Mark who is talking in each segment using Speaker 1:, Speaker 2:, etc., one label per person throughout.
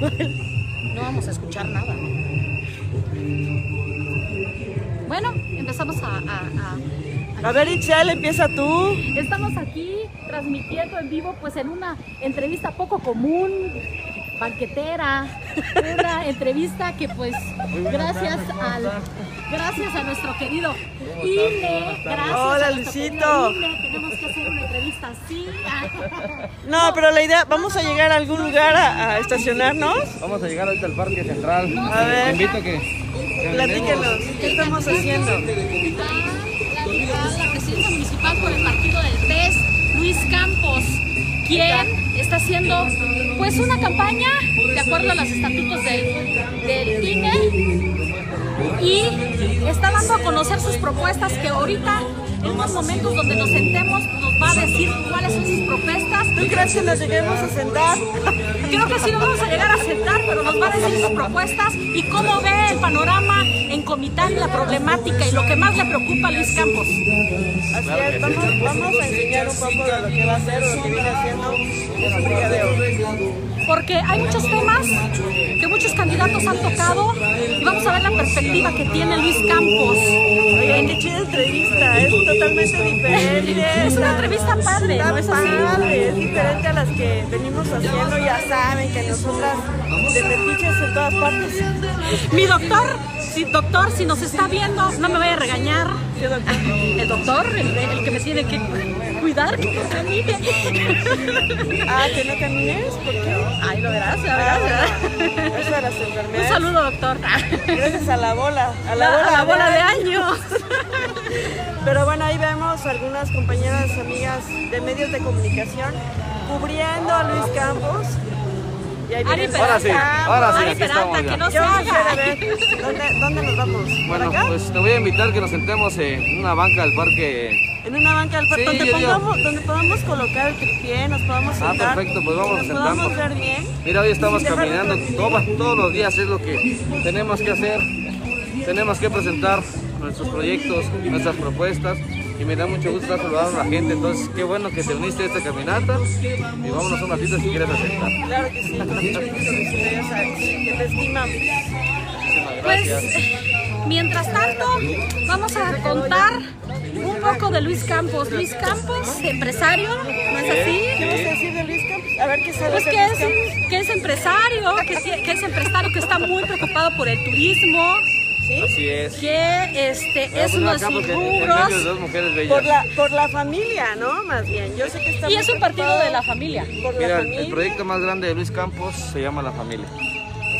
Speaker 1: No vamos a escuchar nada. Bueno, empezamos a, a- a-
Speaker 2: A ver, Itzel, empieza tú.
Speaker 1: Estamos aquí transmitiendo en vivo, pues en una entrevista poco común, banquetera, una entrevista que pues gracias al gracias a nuestro querido INE, gracias
Speaker 2: Hola,
Speaker 1: a
Speaker 2: Luisito.
Speaker 1: INE, tenemos que hacer una entrevista así.
Speaker 2: No, pero la idea, vamos a llegar a algún lugar a, a estacionarnos.
Speaker 3: Vamos a llegar ahorita al Parque Central.
Speaker 2: A ver.
Speaker 3: Te invito a que. que
Speaker 2: Platíquenos, ¿qué estamos haciendo?
Speaker 1: Va la, la presidencia municipal por el partido del PES, Luis Campos, quien está haciendo pues una campaña de acuerdo a los estatutos del, del INE y está dando a conocer sus propuestas que ahorita en unos momentos donde nos sentemos nos va a decir cuáles son sus propuestas.
Speaker 2: ¿Tú crees que nos lleguemos a sentar?
Speaker 1: Creo que sí nos vamos a llegar a sentar, pero nos va a decir sus propuestas y cómo ve el panorama en Comitán y la problemática y lo que más le preocupa a Luis Campos.
Speaker 2: Así es, vamos, vamos a enseñar un poco de lo que va a hacer o lo que viene haciendo en su brigadeo.
Speaker 1: Porque hay muchos temas que muchos candidatos han tocado y vamos a ver la perspectiva que tiene Luis Campos.
Speaker 2: Oye, qué chida entrevista, es totalmente diferente.
Speaker 1: Es una entrevista padre, ¿no es
Speaker 2: padre, es diferente a las que venimos haciendo. Ya saben que nosotras de metiches en todas partes.
Speaker 1: Mi doctor, si, doctor, si nos está viendo, no me vaya a regañar.
Speaker 2: ¿Qué doctor?
Speaker 1: El doctor, el, el que me tiene que cuidar, que no camine.
Speaker 2: Ah, que no camines, ¿por qué?
Speaker 1: Ay, lo verás, ya
Speaker 2: Ah,
Speaker 1: verás.
Speaker 2: bueno, eso de las
Speaker 1: Un
Speaker 2: enfermedades.
Speaker 1: saludo, doctor.
Speaker 2: Gracias a la bola, a la,
Speaker 1: La,
Speaker 2: bola,
Speaker 1: a la bola de años.
Speaker 2: Pero bueno, ahí vemos algunas compañeras, amigas de medios de comunicación cubriendo a Luis Campos. Y ahí
Speaker 1: Ari
Speaker 2: viene
Speaker 3: Ahora sí, ahora sí,
Speaker 1: Ari
Speaker 3: aquí
Speaker 1: Peralta,
Speaker 3: estamos
Speaker 1: que no se
Speaker 2: ¿dónde, dónde nos vamos? ¿Por
Speaker 3: Bueno,
Speaker 2: acá?
Speaker 3: pues te voy a invitar que nos sentemos en una banca del parque.
Speaker 2: En una banca del
Speaker 3: Sí,
Speaker 2: donde, pongamos, donde podamos colocar el tripié, nos podamos
Speaker 3: Ah,
Speaker 2: sentar.
Speaker 3: perfecto, pues vamos
Speaker 2: y
Speaker 3: a
Speaker 2: nos podamos ver bien.
Speaker 3: Mira, hoy estamos caminando todos, todos los días, es lo que tenemos que hacer. Tenemos que presentar nuestros proyectos, nuestras propuestas. Y me da mucho gusto estar saludando a la gente. Entonces, qué bueno que te uniste a esta caminata. Y vámonos un ratito si quieres aceptar.
Speaker 2: Claro que sí, con mucho gusto, que te estimamos.
Speaker 3: Muchísimas
Speaker 1: Pues, mientras tanto, vamos a contar un poco de Luis Campos. Luis Campos, empresario, ¿no es así?
Speaker 2: ¿Qué vas a decir de Luis Campos? A ver qué sabes
Speaker 1: Pues que
Speaker 2: Luis
Speaker 1: es,
Speaker 2: Campos.
Speaker 1: que es empresario, que, es empresario, que está muy preocupado por el turismo,
Speaker 2: ¿Sí?
Speaker 3: Así es.
Speaker 1: que este,
Speaker 3: Voy a
Speaker 1: es
Speaker 3: poner
Speaker 1: uno de sus rubros
Speaker 3: dos mujeres bellas.
Speaker 2: Por la, por la familia, ¿no? Más bien. Yo sé que está
Speaker 1: y es un partido de la familia.
Speaker 2: Por
Speaker 3: Mira,
Speaker 2: familia.
Speaker 3: el proyecto más grande de Luis Campos se llama La Familia.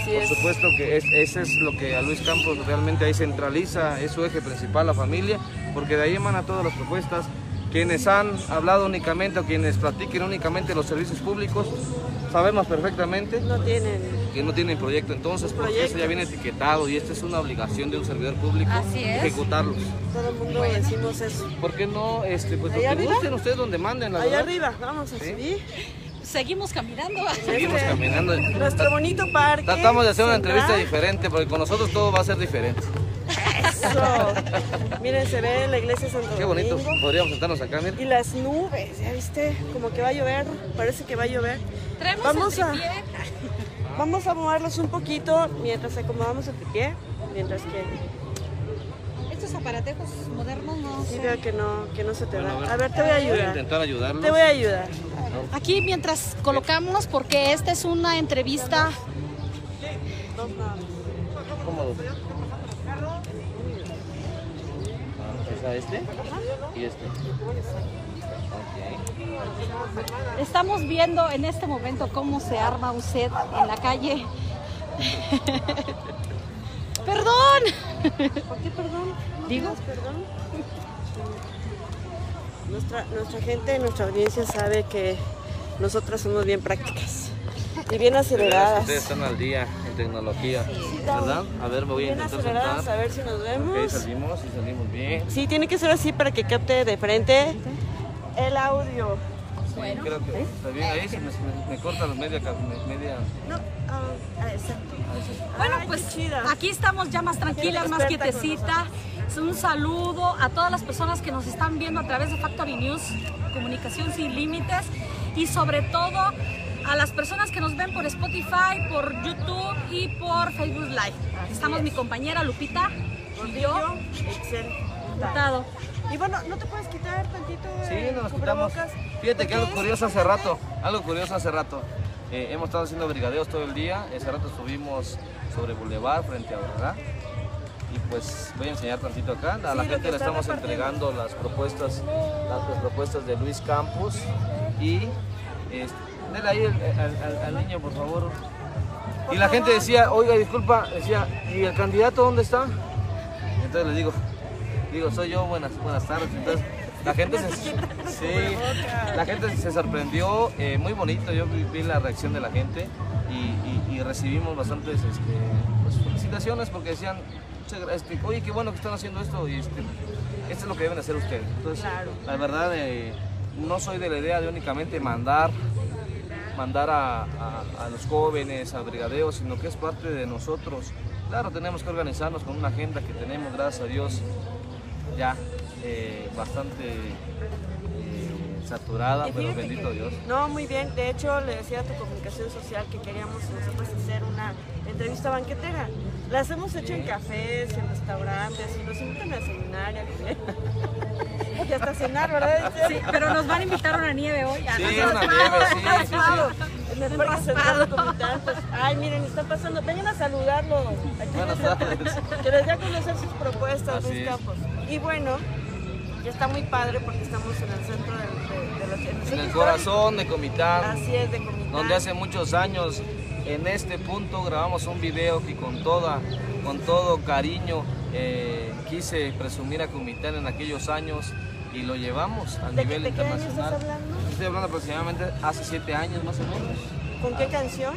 Speaker 2: Así
Speaker 3: Por
Speaker 2: es.
Speaker 3: supuesto que es, ese es lo que a Luis Campos realmente ahí centraliza, es su eje principal, la familia, porque de ahí emana todas las propuestas. Quienes han hablado únicamente o quienes platiquen únicamente los servicios públicos, sabemos perfectamente
Speaker 2: No tienen.
Speaker 3: que no tienen proyecto entonces, porque eso ya viene etiquetado y esta es una obligación de un servidor público
Speaker 1: Así es.
Speaker 3: ejecutarlos.
Speaker 2: Todo el mundo decimos eso.
Speaker 3: ¿Por qué no? Este, pues lo
Speaker 2: ¿Allá
Speaker 3: que gusten ustedes donde manden, la
Speaker 2: Allá
Speaker 3: verdad.
Speaker 2: arriba, vamos a
Speaker 3: Sí.
Speaker 2: subir.
Speaker 1: Seguimos caminando.
Speaker 3: Seguimos
Speaker 2: Este,
Speaker 3: caminando.
Speaker 2: Nuestro bonito parque.
Speaker 3: Tratamos de hacer una entrevista diferente, porque con nosotros todo va a ser diferente.
Speaker 2: Eso. Miren, se ve la iglesia de Santo
Speaker 3: Qué bonito.
Speaker 2: Domingo.
Speaker 3: Podríamos sentarnos acá, mira.
Speaker 2: Y las nubes, ¿ya viste? Como que va a llover. Parece que va a llover.
Speaker 1: Traemos
Speaker 2: Vamos
Speaker 1: el
Speaker 2: a-. Vamos a moverlos un poquito mientras acomodamos el tripié. Mientras que
Speaker 1: aparatejos modernos no sé.
Speaker 2: veo que no, que no se te
Speaker 3: Bueno,
Speaker 2: da. A ver, te voy a
Speaker 3: Voy a
Speaker 2: ayudar.
Speaker 3: intentar ayudarlos.
Speaker 2: Te voy a ayudar.
Speaker 1: Aquí mientras colocamos, porque esta es una entrevista
Speaker 3: Cómodo. Ah, ¿Es este? Y este.
Speaker 1: Estamos viendo en este momento cómo se arma un set en la calle. Perdón.
Speaker 2: ¿Por qué perdón?
Speaker 1: Digo.
Speaker 2: perdón. Nuestra, nuestra gente, nuestra audiencia sabe que nosotras somos bien prácticas y bien aceleradas.
Speaker 3: Ustedes están al día en tecnología, ¿verdad? A ver, me voy a
Speaker 2: Bien
Speaker 3: intentar
Speaker 2: aceleradas, a ver si nos
Speaker 3: Ok,
Speaker 2: vemos.
Speaker 3: salimos y salimos bien.
Speaker 2: Sí, tiene que ser así para que capte de frente el audio.
Speaker 3: Sí, creo que está bien. Ahí se me, me- me corta la media, media.
Speaker 2: No.
Speaker 1: Bueno,
Speaker 2: Ay,
Speaker 1: pues aquí estamos ya más tranquilas, más
Speaker 2: Experta con
Speaker 1: quietecita. Es Un saludo a todas las personas que nos están viendo a través de Factory News, Comunicación sin Límites y sobre todo a las personas que nos ven por Spotify, por YouTube y por Facebook Live.
Speaker 2: Así
Speaker 1: Estamos
Speaker 2: es.
Speaker 1: mi compañera Lupita y yo,
Speaker 2: Excel. Y bueno, ¿no te puedes quitar tantito
Speaker 3: Sí, nos quitamos. Fíjate que algo curioso hace rato, algo curioso hace rato. Eh, hemos estado haciendo brigadeos todo el día. Ese rato estuvimos sobre Boulevard frente a Aurora. Y pues voy a enseñar tantito acá. A la gente le estamos entregando las propuestas, las, las propuestas de Luis Campos. Y este, denle ahí al, al- al- al niño, por favor. Y la gente decía, oiga, disculpa, decía, ¿y el candidato dónde está? Entonces les digo, digo, soy yo, buenas, buenas tardes. Entonces la gente se, sí, la gente se sorprendió, eh, muy bonito, yo vi, la reacción de la gente y, y- y recibimos bastantes este, pues, felicitaciones porque decían, "Muchas gra- este, oye, qué bueno que están haciendo esto y este, esto es lo que deben hacer ustedes. Entonces,
Speaker 2: Claro.
Speaker 3: la verdad, eh, no soy de la idea de únicamente mandar mandar a, a- a los jóvenes, a brigadeos, sino que es parte de nosotros. Claro, tenemos que organizarnos con una agenda que tenemos, gracias a Dios, ya eh, bastante eh, saturada,
Speaker 2: Y
Speaker 3: pero bendito
Speaker 2: que-
Speaker 3: Dios.
Speaker 2: No, muy bien. De hecho, le decía a tu comunicación social que queríamos nosotros hacer una entrevista banquetera. Las hemos hecho en cafés, en restaurantes, y nos invitan a cenar y a comer. y hasta cenar, ¿verdad?
Speaker 1: Sí, pero nos van a invitar a una nieve hoy. a
Speaker 3: Sí, una nieve, sí, sí, sí.
Speaker 2: Parque Central pues, ay, miren, están pasando, vengan a saludarlo. Aquí
Speaker 3: Buenas
Speaker 2: les-
Speaker 3: tardes.
Speaker 2: Que les dé a conocer sus propuestas,
Speaker 3: Así
Speaker 2: Luis
Speaker 3: es.
Speaker 2: Campos. Y bueno, ya está muy padre porque estamos en el centro de, de- de la en
Speaker 3: En el corazón de Comitán,
Speaker 2: Así es, de Comitán.
Speaker 3: donde hace muchos años en este punto grabamos un video que con toda con todo cariño eh, quise presumir a Comitán en aquellos años y lo llevamos a
Speaker 2: ¿De,
Speaker 3: nivel
Speaker 2: qué- de qué año
Speaker 3: internacional.
Speaker 2: estás hablando?
Speaker 3: Estoy hablando aproximadamente hace siete años más o menos.
Speaker 2: ¿Con qué canción?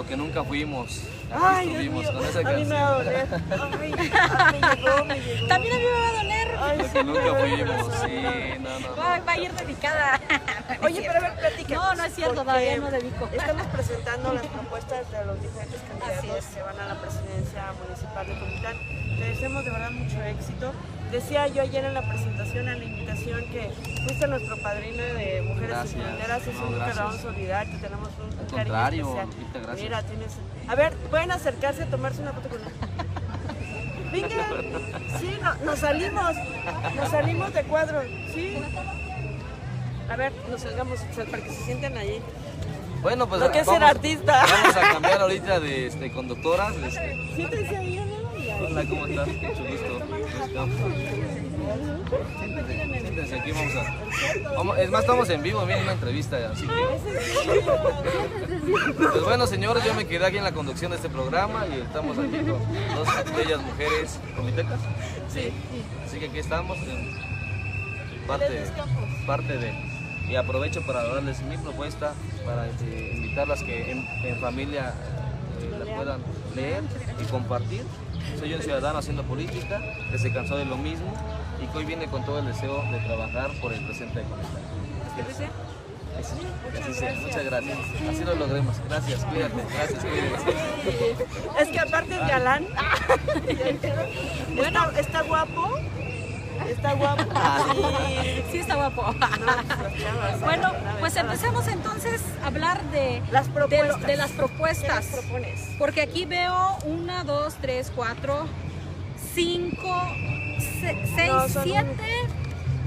Speaker 3: Lo que nunca fuimos. Aquí
Speaker 2: Ay, Dios
Speaker 3: estuvimos
Speaker 2: mío,
Speaker 3: con esa
Speaker 2: a mí me va a doler. Ay, ay, me llegó, me llegó.
Speaker 1: También a mí me va a doler.
Speaker 2: Ay,
Speaker 3: Lo
Speaker 2: sí,
Speaker 3: que nunca
Speaker 2: me
Speaker 3: fuimos,
Speaker 2: duele.
Speaker 3: sí, no, no, no.
Speaker 1: Va, va a ir dedicada.
Speaker 2: Oye, pero a ver, platícanos.
Speaker 1: No, no es cierto, todavía no dedico.
Speaker 2: Estamos presentando las propuestas de los diferentes candidatos que van a la presidencia municipal de Comitán. Te deseamos de verdad mucho éxito. Decía yo ayer en la presentación, en la invitación, que fuiste nuestro padrino de Mujeres. Emprendedoras. Es
Speaker 3: No,
Speaker 2: un olvidar, que tenemos un, un cariño
Speaker 3: contrario,
Speaker 2: especial.
Speaker 3: Gracias.
Speaker 2: Mira, tienes... A ver, pueden acercarse a tomarse una foto con él. Venga, sí, no- nos salimos, nos salimos de cuadro, sí. A ver, nos salgamos para que se sienten allí.
Speaker 3: Bueno, pues
Speaker 2: Lo que es ser
Speaker 3: vamos-
Speaker 2: artista.
Speaker 3: Vamos a cambiar ahorita de este, conductoras. este,
Speaker 2: Siéntense ahí, ¿no? Ahí.
Speaker 3: Hola, ¿cómo estás? Mucho gusto. Siéntense, aquí vamos a... es más, estamos en vivo, viene una entrevista, así que... Pues bueno, señores, yo me quedé aquí en la conducción de este programa y estamos aquí con dos bellas mujeres comitecas. Sí. Así que aquí estamos en parte, parte de... Y aprovecho para darles mi propuesta, para eh, invitarlas que en, en familia eh, la puedan leer y compartir. Soy un ciudadano haciendo política, que se cansó de lo mismo y que hoy viene con todo el deseo de trabajar por el presente de Comitán.
Speaker 2: ¿Qué dice?
Speaker 3: Así, así sea. Muchas gracias. Así lo logremos. Gracias, cuídate. Gracias, cuídate.
Speaker 2: Es que aparte es galán. Bueno, está guapo. Está guapo. Sí.
Speaker 1: Sí, está guapo.
Speaker 2: No, pues,
Speaker 1: Bueno, pues empecemos entonces a hablar de
Speaker 2: Las propuestas.
Speaker 1: lo- de las propuestas.
Speaker 2: ¿Qué les propones?
Speaker 1: Porque aquí veo una, dos, tres, cuatro, cinco, se- seis,
Speaker 2: No, son
Speaker 1: siete,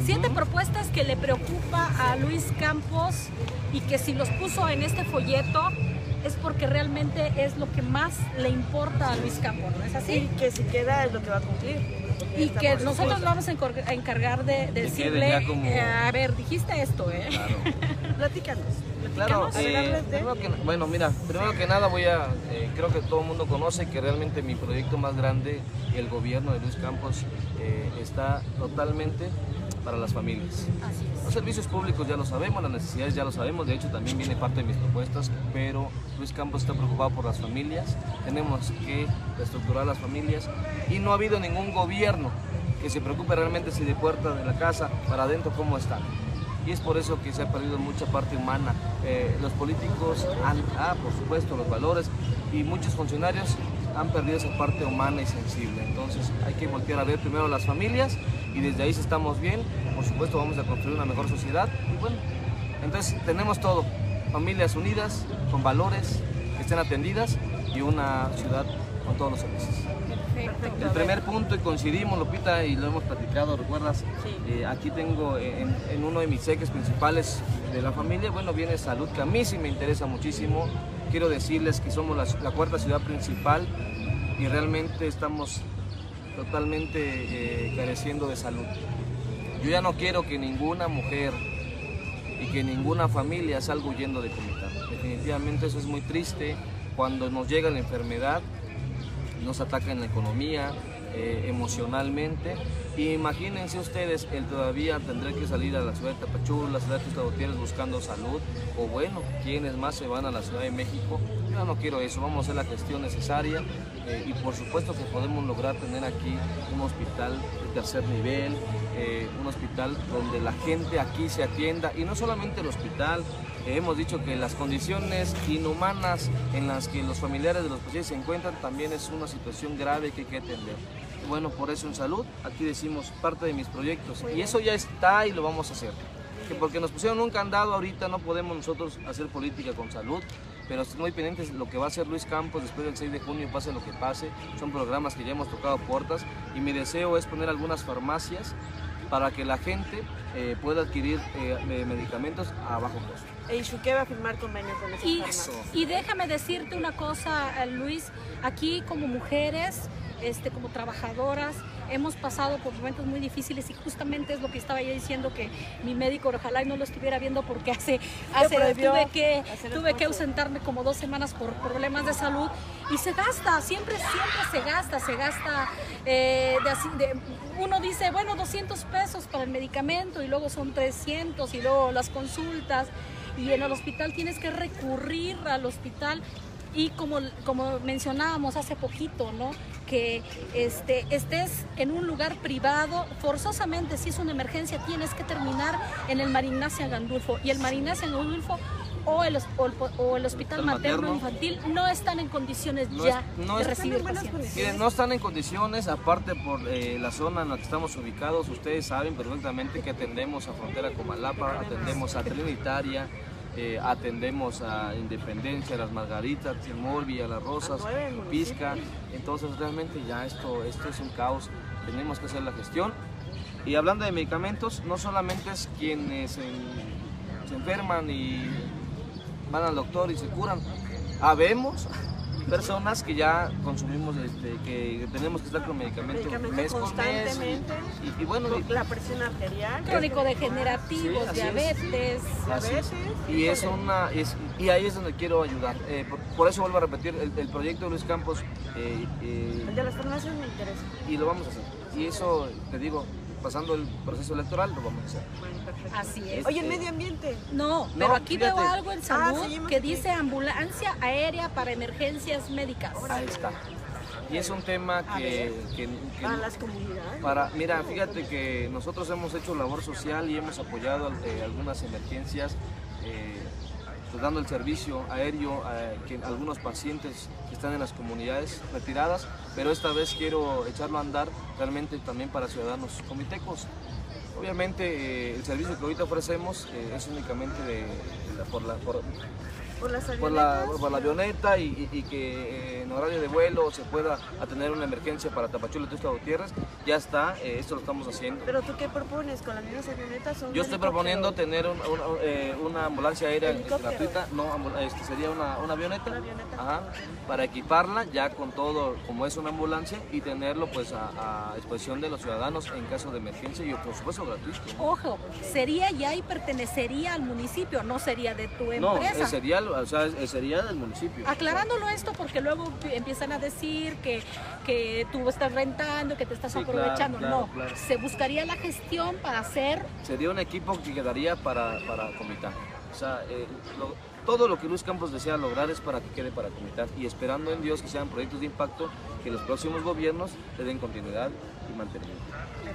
Speaker 1: siete propuestas que le preocupa a Luis Campos y que si los puso en este folleto es porque realmente es lo que más le importa a Luis Campos, ¿no es
Speaker 2: Y
Speaker 1: así?
Speaker 2: que si queda es lo que va a cumplir.
Speaker 1: Y que nosotros
Speaker 2: supuesto.
Speaker 1: vamos a encargar de, decirle,
Speaker 3: como-
Speaker 1: eh, a ver, dijiste esto, ¿eh?
Speaker 3: Claro.
Speaker 2: Platícanos.
Speaker 3: Claro, eh, que, bueno, mira, primero que nada voy a, eh, creo que todo el mundo conoce que realmente mi proyecto más grande, el gobierno de Luis Campos, eh, está totalmente para las familias.
Speaker 1: Así es.
Speaker 3: Los servicios públicos ya lo sabemos, las necesidades ya lo sabemos, de hecho también viene parte de mis propuestas, pero Luis Campos está preocupado por las familias, tenemos que reestructurar las familias y no ha habido ningún gobierno que se preocupe realmente si de puerta de la casa para adentro cómo están. Y es por eso que se ha perdido mucha parte humana. Eh, los políticos han, ah, por supuesto, los valores y muchos funcionarios han perdido esa parte humana y sensible. Entonces hay que voltear a ver primero las familias y desde ahí si estamos bien, por supuesto vamos a construir una mejor sociedad. Y bueno, entonces tenemos todo. familias unidas, con valores, que estén atendidas y una ciudad con todos los servicios.
Speaker 1: Perfecto.
Speaker 3: El primer punto, y coincidimos, Lupita, y lo hemos platicado, ¿recuerdas?
Speaker 2: Sí.
Speaker 3: Eh, aquí tengo en, en uno de mis ejes principales de la familia, bueno, viene salud, que a mí sí me interesa muchísimo. Quiero decirles que somos la, cuarta ciudad principal y realmente estamos totalmente eh, careciendo de salud. Yo ya no quiero que ninguna mujer y que ninguna familia salga huyendo de Comitán. Definitivamente eso es muy triste cuando nos llega la enfermedad nos ataca en la economía, eh, emocionalmente. Imagínense ustedes, el todavía tendré que salir a la ciudad de Tapachula, la ciudad de Gutiérrez buscando salud, o bueno, quienes más se van a la Ciudad de México. Yo no quiero eso, vamos a hacer la gestión necesaria eh, y por supuesto que podemos lograr tener aquí un hospital de tercer nivel, eh, un hospital donde la gente aquí se atienda y no solamente el hospital, hemos dicho que las condiciones inhumanas en las que los familiares de los pacientes se encuentran también es una situación grave que hay que atender. Bueno, por eso en salud, aquí decimos parte de mis proyectos y eso ya está y lo vamos a hacer. Que porque nos pusieron un candado ahorita no podemos nosotros hacer política con salud, pero estoy muy pendientes de lo que va a hacer Luis Campos después del 6 de junio, pase lo que pase. Son programas que ya hemos tocado puertas y mi deseo es poner algunas farmacias para que la gente eh, pueda adquirir eh, medicamentos a bajo costo.
Speaker 2: E Ishuque va a firmar convenios con esas
Speaker 1: Y,
Speaker 2: farmacias.
Speaker 1: y déjame decirte una cosa, eh, Luis, aquí como mujeres, este, como trabajadoras, hemos pasado por momentos muy difíciles y justamente es lo que estaba yo diciendo que mi médico ojalá y no lo estuviera viendo porque hace, tuve que tuve que ausentarme como dos semanas por problemas de salud y se gasta, siempre, siempre se gasta, se gasta eh, de así, de, uno dice, bueno, 200 pesos para el medicamento y luego son 300 y luego las consultas y en el hospital tienes que recurrir al hospital y como, como mencionábamos hace poquito, ¿no? Que este, estés en un lugar privado, forzosamente si es una emergencia tienes que terminar en el Marignacia Gandulfo y el Marignacia Gandulfo o el, o el, o el hospital
Speaker 3: Hospital
Speaker 1: materno
Speaker 3: materno.
Speaker 1: infantil no están en condiciones
Speaker 3: No
Speaker 1: ya
Speaker 3: es- no
Speaker 1: de
Speaker 3: es-
Speaker 1: recibir
Speaker 2: Están en buenas
Speaker 1: pacientes.
Speaker 3: Miren, no están en condiciones, aparte por eh, la zona en la que estamos ubicados, ustedes saben perfectamente que atendemos a Frontera Comalapa, atendemos a Trinitaria, eh, atendemos a Independencia, a Las Margaritas, Timolvi, a Las Rosas. Pisca, entonces realmente ya esto, esto es un caos, tenemos que hacer la gestión. Y hablando de medicamentos, no solamente es quienes en- se enferman y van al doctor y se curan. Habemos personas que ya consumimos, este, que tenemos que estar con medicamentos
Speaker 2: Medicamento
Speaker 3: mes con mes.
Speaker 2: constantemente.
Speaker 3: Y, y bueno,
Speaker 2: La presión arterial.
Speaker 1: Crónico
Speaker 3: Sí, es.
Speaker 1: diabetes.
Speaker 3: es.
Speaker 2: diabetes,
Speaker 3: Y es una, es- y ahí es donde quiero ayudar. Eh, por, por eso vuelvo a repetir, el, el proyecto de Luis Campos, eh, eh,
Speaker 2: El de las farmacias me interesa.
Speaker 3: y lo vamos a hacer. Y eso, te digo, pasando el proceso electoral, lo vamos a hacer.
Speaker 2: Bueno, perfecto.
Speaker 1: Así es.
Speaker 2: Oye, el medio ambiente.
Speaker 1: No,
Speaker 3: No,
Speaker 1: pero aquí
Speaker 3: fíjate.
Speaker 1: veo algo en salud
Speaker 2: Ah,
Speaker 1: que
Speaker 2: aquí.
Speaker 1: dice ambulancia aérea para emergencias médicas.
Speaker 3: Ahí está. Y es un tema que, que- que-
Speaker 2: Para las comunidades.
Speaker 3: Para, mira, fíjate que nosotros hemos hecho labor social y hemos apoyado eh, algunas emergencias, eh, pues, dando el servicio aéreo a algunos pacientes que están en las comunidades retiradas, pero esta vez quiero echarlo a andar realmente también para ciudadanos comitecos. Obviamente eh, el servicio que ahorita ofrecemos eh, es únicamente de, por, la, Por
Speaker 2: las
Speaker 3: por la, por la avioneta y, y- y que eh, en horario de vuelo se pueda atender una emergencia para Tapachula, Tuxtla Gutiérrez, ya está, eh, esto lo estamos haciendo.
Speaker 2: Pero tú qué propones con las mismas avionetas?
Speaker 3: Yo estoy proponiendo tener un- un- eh, una ambulancia aérea
Speaker 2: Helicóptero.
Speaker 3: gratuita, no, este, sería una, una avioneta,
Speaker 2: Una avioneta.
Speaker 3: Ajá, para equiparla ya con todo, como es una ambulancia, y tenerlo pues a, a disposición de los ciudadanos en caso de emergencia y por supuesto gratuito.
Speaker 1: Ojo, sería ya y pertenecería al municipio, no sería de tu
Speaker 3: No,
Speaker 1: empresa.
Speaker 3: eh, sería, o sea, sería del municipio.
Speaker 1: Aclarándolo esto porque luego pi- empiezan a decir que, que tú estás rentando, que te estás
Speaker 3: Sí, claro,
Speaker 1: aprovechando.
Speaker 3: claro,
Speaker 1: no,
Speaker 3: claro.
Speaker 1: se buscaría la gestión para hacer
Speaker 3: sería un equipo que quedaría para, para Comitán. O sea, eh, lo- todo lo que Luis Campos desea lograr es para que quede para Comitán y esperando en Dios que sean proyectos de impacto que los próximos gobiernos le den continuidad y mantenimiento.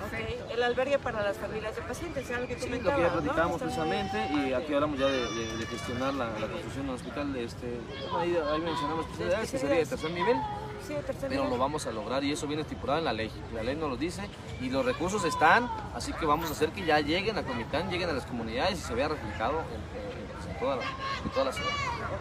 Speaker 2: Ok, El albergue para las familias de pacientes, algo que
Speaker 3: Sí, lo que ya
Speaker 2: ¿no?
Speaker 3: platicamos
Speaker 2: muy-
Speaker 3: precisamente y aquí hablamos ya de, de- de gestionar la, la construcción de un hospital. De este, ahí, ahí mencionamos especialidades que sería de tercer nivel,
Speaker 2: Sí, de tercer
Speaker 3: pero
Speaker 2: nivel.
Speaker 3: lo vamos a lograr y eso viene estipulado en la ley. La ley nos lo dice y los recursos están, así que vamos a hacer que ya lleguen a Comitán, lleguen a las comunidades y se vea reflejado en, en- en el toda la, de toda la ciudad.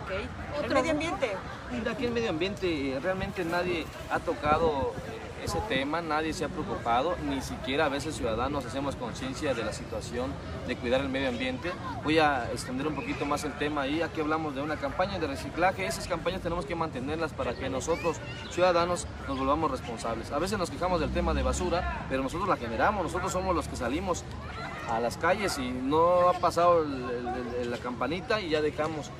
Speaker 2: Ok. El medio ambiente.
Speaker 3: Mira, aquí en medio ambiente eh, realmente nadie ha tocado eh, ese tema, nadie se ha preocupado, ni siquiera a veces ciudadanos hacemos conciencia de la situación de cuidar el medio ambiente. Voy a extender un poquito más el tema ahí, aquí hablamos de una campaña de reciclaje, esas campañas tenemos que mantenerlas para que nosotros, ciudadanos, nos volvamos responsables. A veces nos quejamos del tema de basura, pero nosotros la generamos, nosotros somos los que salimos a las calles y no ha pasado la campanita y ya dejamos.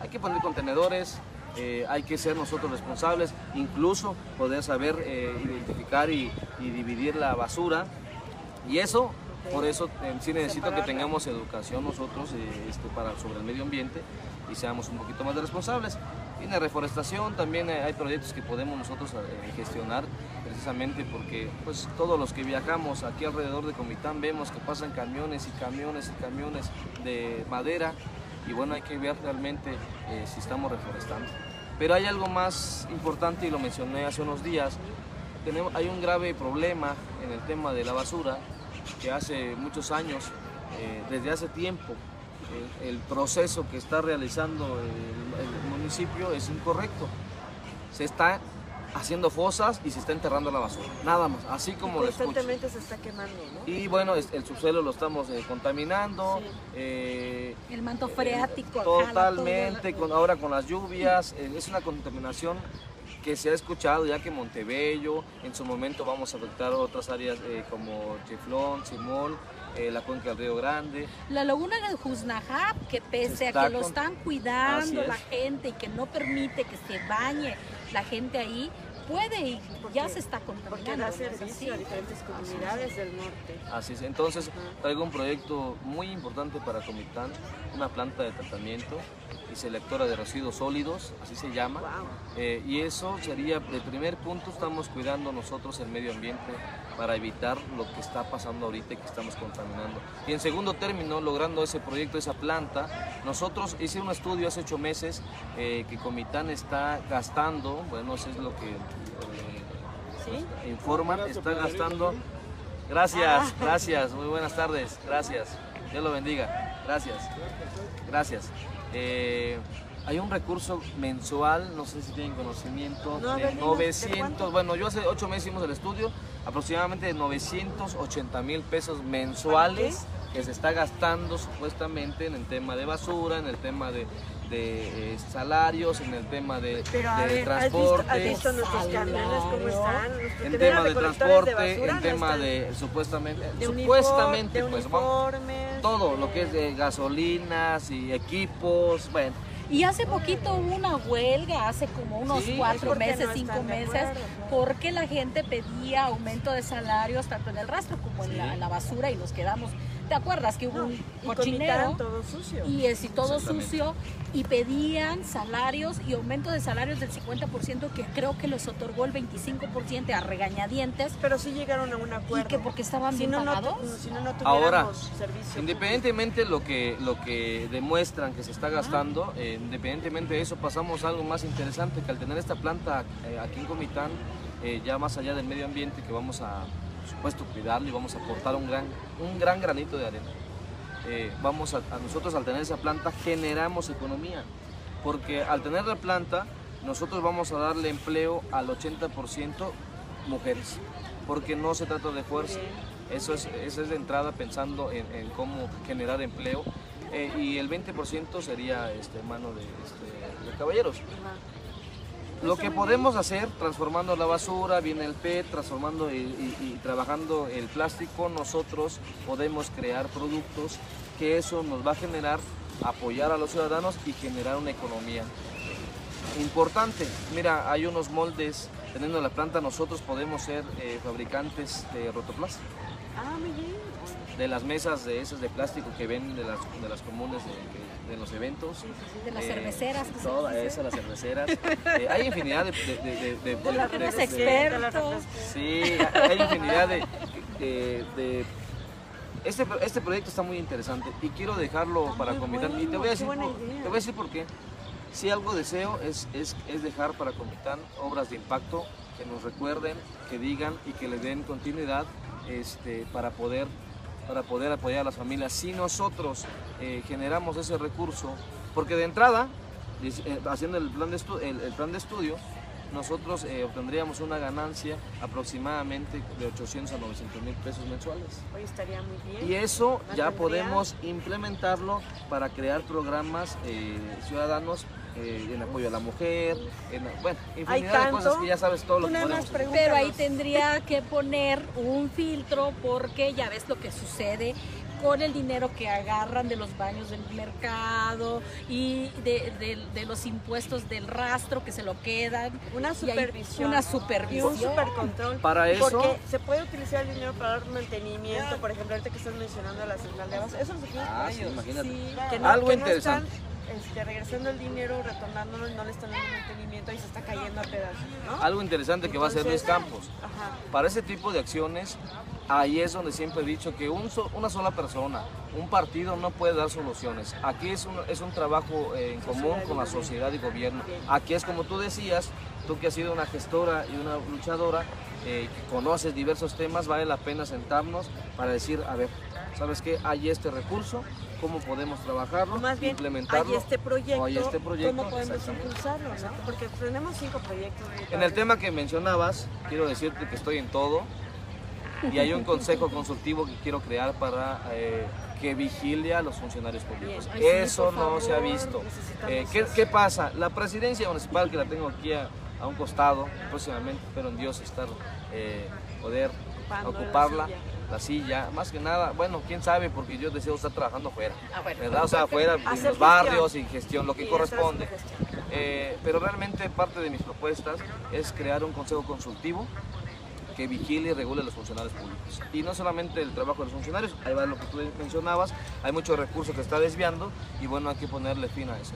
Speaker 3: Hay que poner contenedores, eh, hay que ser nosotros responsables, incluso poder saber eh, identificar y, y dividir la basura. Y eso, por eso eh, sí necesito que tengamos educación nosotros este, para, sobre el medio ambiente y seamos un poquito más responsables. Tiene reforestación, también hay proyectos que podemos nosotros gestionar precisamente porque pues todos los que viajamos aquí alrededor de Comitán vemos que pasan camiones y camiones y camiones de madera y bueno hay que ver realmente eh, si estamos reforestando. Pero hay algo más importante y lo mencioné hace unos días, tenemos, hay un grave problema en el tema de la basura que hace muchos años, eh, desde hace tiempo, eh, el proceso que está realizando el, el municipio es incorrecto. Se está haciendo fosas y se está enterrando la basura, nada más, así como lo escucho.
Speaker 2: Constantemente se está quemando, ¿no?
Speaker 3: Y bueno, es- el subsuelo lo estamos eh, contaminando,
Speaker 2: Sí.
Speaker 3: eh,
Speaker 1: El manto freático. jala
Speaker 3: Totalmente, con, ahora con las lluvias, eh, es una contaminación que se ha escuchado ya que Montebello, en su momento vamos a afectar otras áreas eh, como Chiflón, Simón, eh, la cuenca del Río Grande.
Speaker 1: La laguna de Juznajap, que pese
Speaker 3: Se
Speaker 1: a que lo están cuidando
Speaker 3: es.
Speaker 1: la gente y que no permite que se bañe la gente ahí, puede y
Speaker 2: Porque-
Speaker 1: ya se está
Speaker 2: Porque
Speaker 1: contaminando.
Speaker 2: a diferentes comunidades del norte.
Speaker 3: Así es, entonces traigo un proyecto muy importante para Comitán, una planta de tratamiento y selectora de residuos sólidos, así se llama.
Speaker 2: Wow.
Speaker 3: Eh, y eso sería, de primer punto, estamos cuidando nosotros el medio ambiente para evitar lo que está pasando ahorita y que estamos contaminando. Y en segundo término, logrando ese proyecto, esa planta, nosotros hice un estudio hace ocho meses eh, que Comitán está gastando, bueno, eso es lo que eh,
Speaker 2: ¿Sí?
Speaker 3: informan, está gastando. Gracias, gracias, muy buenas tardes, gracias. Dios lo bendiga, gracias, gracias. Eh, hay un recurso mensual, no sé si tienen conocimiento,
Speaker 2: No,
Speaker 3: de
Speaker 2: ver, dinos, ¿de
Speaker 3: 900,
Speaker 2: cuánto?
Speaker 3: bueno, yo hace ocho meses hicimos el estudio, aproximadamente de 980 mil pesos mensuales que se está gastando supuestamente en el tema de basura, en el tema de, de, eh, salarios, en el tema de, de
Speaker 2: ver, ¿has
Speaker 3: transporte
Speaker 2: visto, has visto nuestros camiones cómo están? Nuestros
Speaker 3: en tema de transporte, en tema de supuestamente,
Speaker 2: de
Speaker 3: supuestamente,
Speaker 2: de
Speaker 3: pues vamos, todo lo que es de gasolinas y equipos, bueno,
Speaker 1: Y hace poquito hubo una huelga, hace como unos
Speaker 3: Sí,
Speaker 1: cuatro meses,
Speaker 2: no
Speaker 1: cinco meses, porque la gente pedía aumento de salarios tanto en el rastro como en, la, en la basura y nos quedamos. ¿Te acuerdas que hubo
Speaker 2: No,
Speaker 1: un
Speaker 2: y
Speaker 1: cochinero?
Speaker 2: Comitán todo sucio.
Speaker 1: y es y todo sucio y pedían salarios y aumento de salarios del 50% que creo que les otorgó el 25% a regañadientes
Speaker 2: Pero sí llegaron a un acuerdo.
Speaker 1: y que porque estaban
Speaker 2: si
Speaker 1: bien
Speaker 2: no, no,
Speaker 1: pagados.
Speaker 2: si no, no
Speaker 3: Ahora,
Speaker 2: servicio.
Speaker 3: independientemente lo que, lo que demuestran que se está gastando, eh, independientemente de eso, pasamos a algo más interesante, que al tener esta planta eh, aquí en Comitán, eh, ya más allá del medio ambiente, que vamos a, supuesto, cuidarlo y vamos a aportar un gran, un gran granito de arena. Eh, vamos a, nosotros al tener esa planta generamos economía, porque al tener la planta nosotros vamos a darle empleo al 80% mujeres, porque no se trata de fuerza, eso es, eso es de entrada pensando en, en cómo generar empleo eh, y el 20% sería este, mano de, este, de caballeros. Lo que podemos hacer, transformando la basura, viene el PET, transformando y, y- y trabajando el plástico, nosotros podemos crear productos que eso nos va a generar apoyar a los ciudadanos y generar una economía importante. Mira, hay unos moldes, teniendo la planta nosotros podemos ser eh, fabricantes de rotoplástico
Speaker 2: Ah, muy bien.
Speaker 3: de las mesas de esas de plástico que ven de las, de las comunes de, que- de los eventos.
Speaker 1: de las
Speaker 3: Eh,
Speaker 1: cerveceras. dice.
Speaker 3: esas, las cerveceras. Eh, hay infinidad de... de, de, de- de-
Speaker 2: la
Speaker 3: de-
Speaker 1: Eres
Speaker 3: de-
Speaker 1: experto.
Speaker 3: Sí, hay infinidad de... este, este proyecto está muy interesante y quiero dejarlo
Speaker 2: Está
Speaker 3: para
Speaker 2: muy
Speaker 3: Comitán. y te
Speaker 2: bueno,
Speaker 3: voy a decir, por, te voy a decir por qué. Si algo deseo es, es, es dejar para Comitán obras de impacto que nos recuerden, que digan y que le den continuidad este, para, poder, para poder apoyar a las familias. Si nosotros eh, generamos ese recurso Porque de entrada, eh, haciendo el plan de, el, el plan de estudio, nosotros eh, obtendríamos una ganancia aproximadamente de 800 a 900 mil pesos mensuales.
Speaker 2: Hoy estaría muy bien.
Speaker 3: Y eso ya podemos implementarlo para crear programas eh, ciudadanos eh, en apoyo a la mujer, en, bueno, infinidad de cosas que ya sabes todo lo que podemos hacer.
Speaker 1: Pero ahí tendría que poner un filtro porque ya ves lo que sucede con el dinero que agarran de los baños del mercado y de, los impuestos del rastro que se lo quedan.
Speaker 2: Una supervisión.
Speaker 1: Una supervisión.
Speaker 2: un supercontrol.
Speaker 3: Para eso.
Speaker 2: Porque se puede utilizar el dinero para dar mantenimiento, por ejemplo, ahorita que estás mencionando la central de base. Eso lo
Speaker 3: ah, sí, imagínate.
Speaker 2: que
Speaker 3: Algo interesante.
Speaker 2: Este, regresando el dinero, retornándolo, no le están dando mantenimiento y se está cayendo a pedazos. ¿no?
Speaker 3: Algo interesante que va a hacer Luis Campos. Para ese tipo de acciones ahí es donde siempre he dicho que un una sola persona, un partido no puede dar soluciones. Aquí es un, es un trabajo eh, en común con la sociedad y gobierno. Aquí es como tú decías, tú que has sido una gestora y una luchadora, eh, que conoces diversos temas, vale la pena sentarnos para decir, a ver, ¿sabes qué? Hay este recurso, ¿cómo podemos trabajarlo,
Speaker 2: más bien,
Speaker 3: implementarlo?
Speaker 2: Hay este proyecto,
Speaker 3: hay este proyecto
Speaker 2: ¿cómo podemos impulsarlo? Porque tenemos cinco proyectos.
Speaker 3: En el tema que mencionabas, quiero decirte que estoy en todo, y hay un consejo consultivo que quiero crear para eh, que vigile a los funcionarios públicos. Eso no se ha visto. Eh, ¿qué, pasa? La presidencia municipal, que la tengo aquí a, un costado, próximamente, pero en Dios estar, eh, poder ocuparla. La silla. más que nada, bueno, quién sabe, porque yo deseo estar trabajando afuera, ah, ¿verdad? O sea, afuera, en los barrios y gestión, lo que corresponde. pero realmente parte de mis propuestas es crear un consejo consultivo que vigile y regule a los funcionarios públicos. Y no solamente el trabajo de los funcionarios, ahí va lo que tú mencionabas, hay muchos recursos que está desviando y bueno, hay que ponerle fin a eso.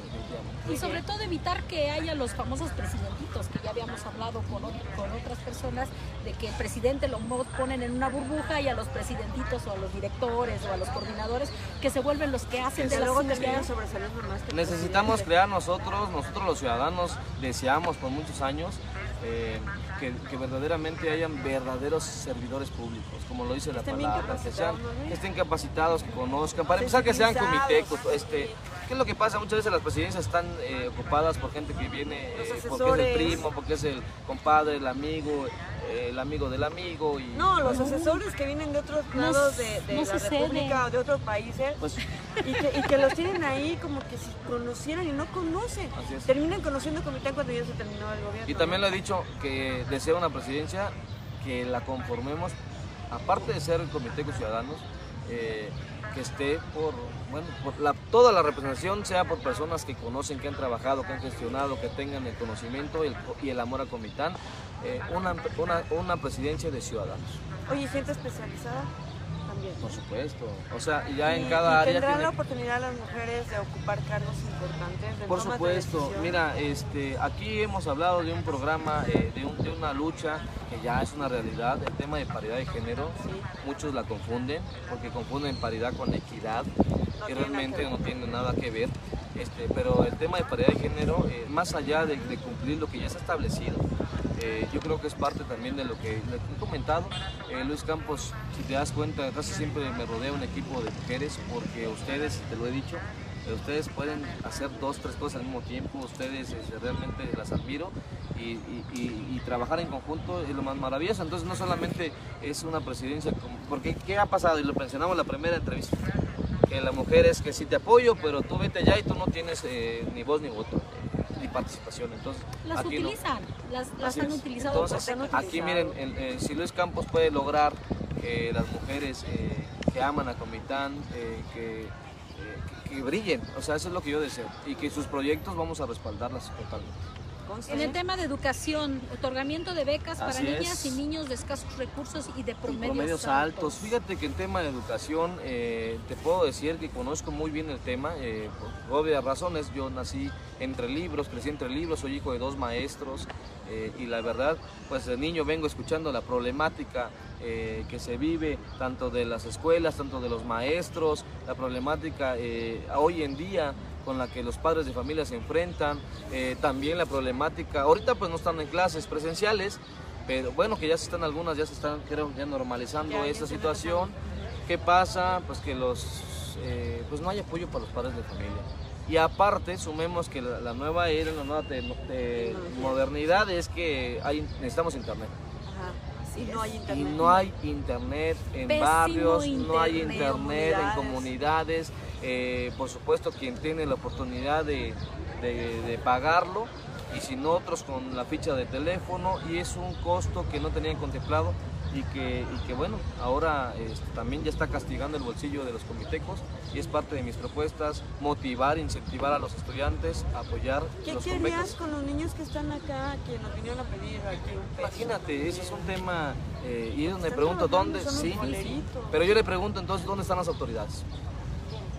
Speaker 1: Y sobre todo evitar que haya los famosos presidentitos, que ya habíamos hablado con, con otras personas, de que el presidente lo ponen en una burbuja y a los presidentitos o a los directores o a los coordinadores que se vuelven los que hacen de luego
Speaker 3: Necesitamos crear nosotros, nosotros los ciudadanos deseamos por muchos años eh, que, verdaderamente hayan verdaderos servidores públicos, como lo dice la palabra, que, sean, estén capacitados, que conozcan, para empezar que sean comité, este, ¿qué es lo que pasa? Muchas veces las presidencias están eh, ocupadas por gente que viene, eh, porque es el primo, porque es el compadre, el amigo, el amigo del amigo. Y...
Speaker 2: No, los asesores que vienen de otros lados de, la República o de otros países pues y, que, los tienen ahí como que si conocieran y no conocen. Terminan conociendo Comité cuando ya se terminó el gobierno.
Speaker 3: Y también lo he dicho que deseo una presidencia que la conformemos, aparte de ser el Comité con Ciudadanos, eh, que esté por, bueno, por la, toda la representación sea por personas que conocen, que han trabajado, que han gestionado, que tengan el conocimiento y el, amor a Comitán, eh, una, una, una presidencia de ciudadanos.
Speaker 2: Oye, ¿gente especializada?
Speaker 3: Por supuesto. O sea, ya en cada área.
Speaker 2: ¿Tendrán la oportunidad las mujeres de ocupar cargos importantes?
Speaker 3: Por supuesto. Mira, este, aquí hemos hablado de un programa, eh, de, de, una lucha que ya es una realidad. El tema de paridad de género, muchos la confunden porque confunden paridad con equidad, que realmente no tiene nada que ver. Este, pero el tema de paridad de género, eh, más allá de, de cumplir lo que ya está establecido, eh, yo creo que es parte también de lo que he comentado. Eh, Luis Campos, si te das cuenta, casi siempre me rodea un equipo de mujeres porque ustedes, te lo he dicho, eh, ustedes pueden hacer dos, tres cosas al mismo tiempo, ustedes realmente las admiro y, trabajar en conjunto es lo más maravilloso. Entonces no solamente es una presidencia, porque ¿qué ha pasado? Y lo mencionamos en la primera entrevista, que la mujer es que sí te apoyo, pero tú vete allá y tú no tienes ni voz ni voto participación. Entonces,
Speaker 1: las utilizan, las, han utilizado.
Speaker 3: aquí miren, eh, si Luis Campos puede lograr que las mujeres eh, que aman a Comitán, eh, que, que, brillen, o sea, eso es lo que yo deseo, y que sus proyectos vamos a respaldarlas totalmente.
Speaker 1: En el tema de educación, otorgamiento de becas para niñas y niños de escasos recursos y de promedios, altos.
Speaker 3: Fíjate que en tema de educación eh, te puedo decir que conozco muy bien el tema, eh, por obvias razones, yo nací entre libros, crecí entre libros, soy hijo de dos maestros eh, y la verdad, pues de niño vengo escuchando la problemática que se vive tanto de las escuelas, tanto de los maestros, la problemática hoy en día con la que los padres de familia se enfrentan, eh, también la problemática, ahorita pues no están en clases presenciales, pero bueno, que ya se están algunas, ya se están creo ya normalizando esta situación. ¿Qué pasa? Pues que los, eh, pues no hay apoyo para los padres de familia. Y aparte, sumemos que la, la nueva era, la nueva te- te- modernidad es que hay, necesitamos internet.
Speaker 2: Y no hay
Speaker 3: Y
Speaker 2: internet.
Speaker 3: no hay internet en
Speaker 1: Pésimo
Speaker 3: barrios, no hay
Speaker 1: internet.
Speaker 3: en
Speaker 2: Comunidades.
Speaker 3: Eh, por supuesto, quien tiene la oportunidad de, de- de pagarlo y si no otros con la ficha de teléfono y es un costo que no tenían contemplado y que, y que bueno, ahora este, también ya está castigando el bolsillo de los comitecos y es parte de mis propuestas motivar, incentivar a los estudiantes apoyar
Speaker 2: ¿Qué
Speaker 3: los
Speaker 2: querías
Speaker 3: convenios.
Speaker 2: con los niños que están acá, que nos vinieron a pedir aquí un peso?
Speaker 3: Imagínate, ese es un tema eh, y es donde pregunto dónde, sí, pero yo le pregunto entonces dónde están las autoridades.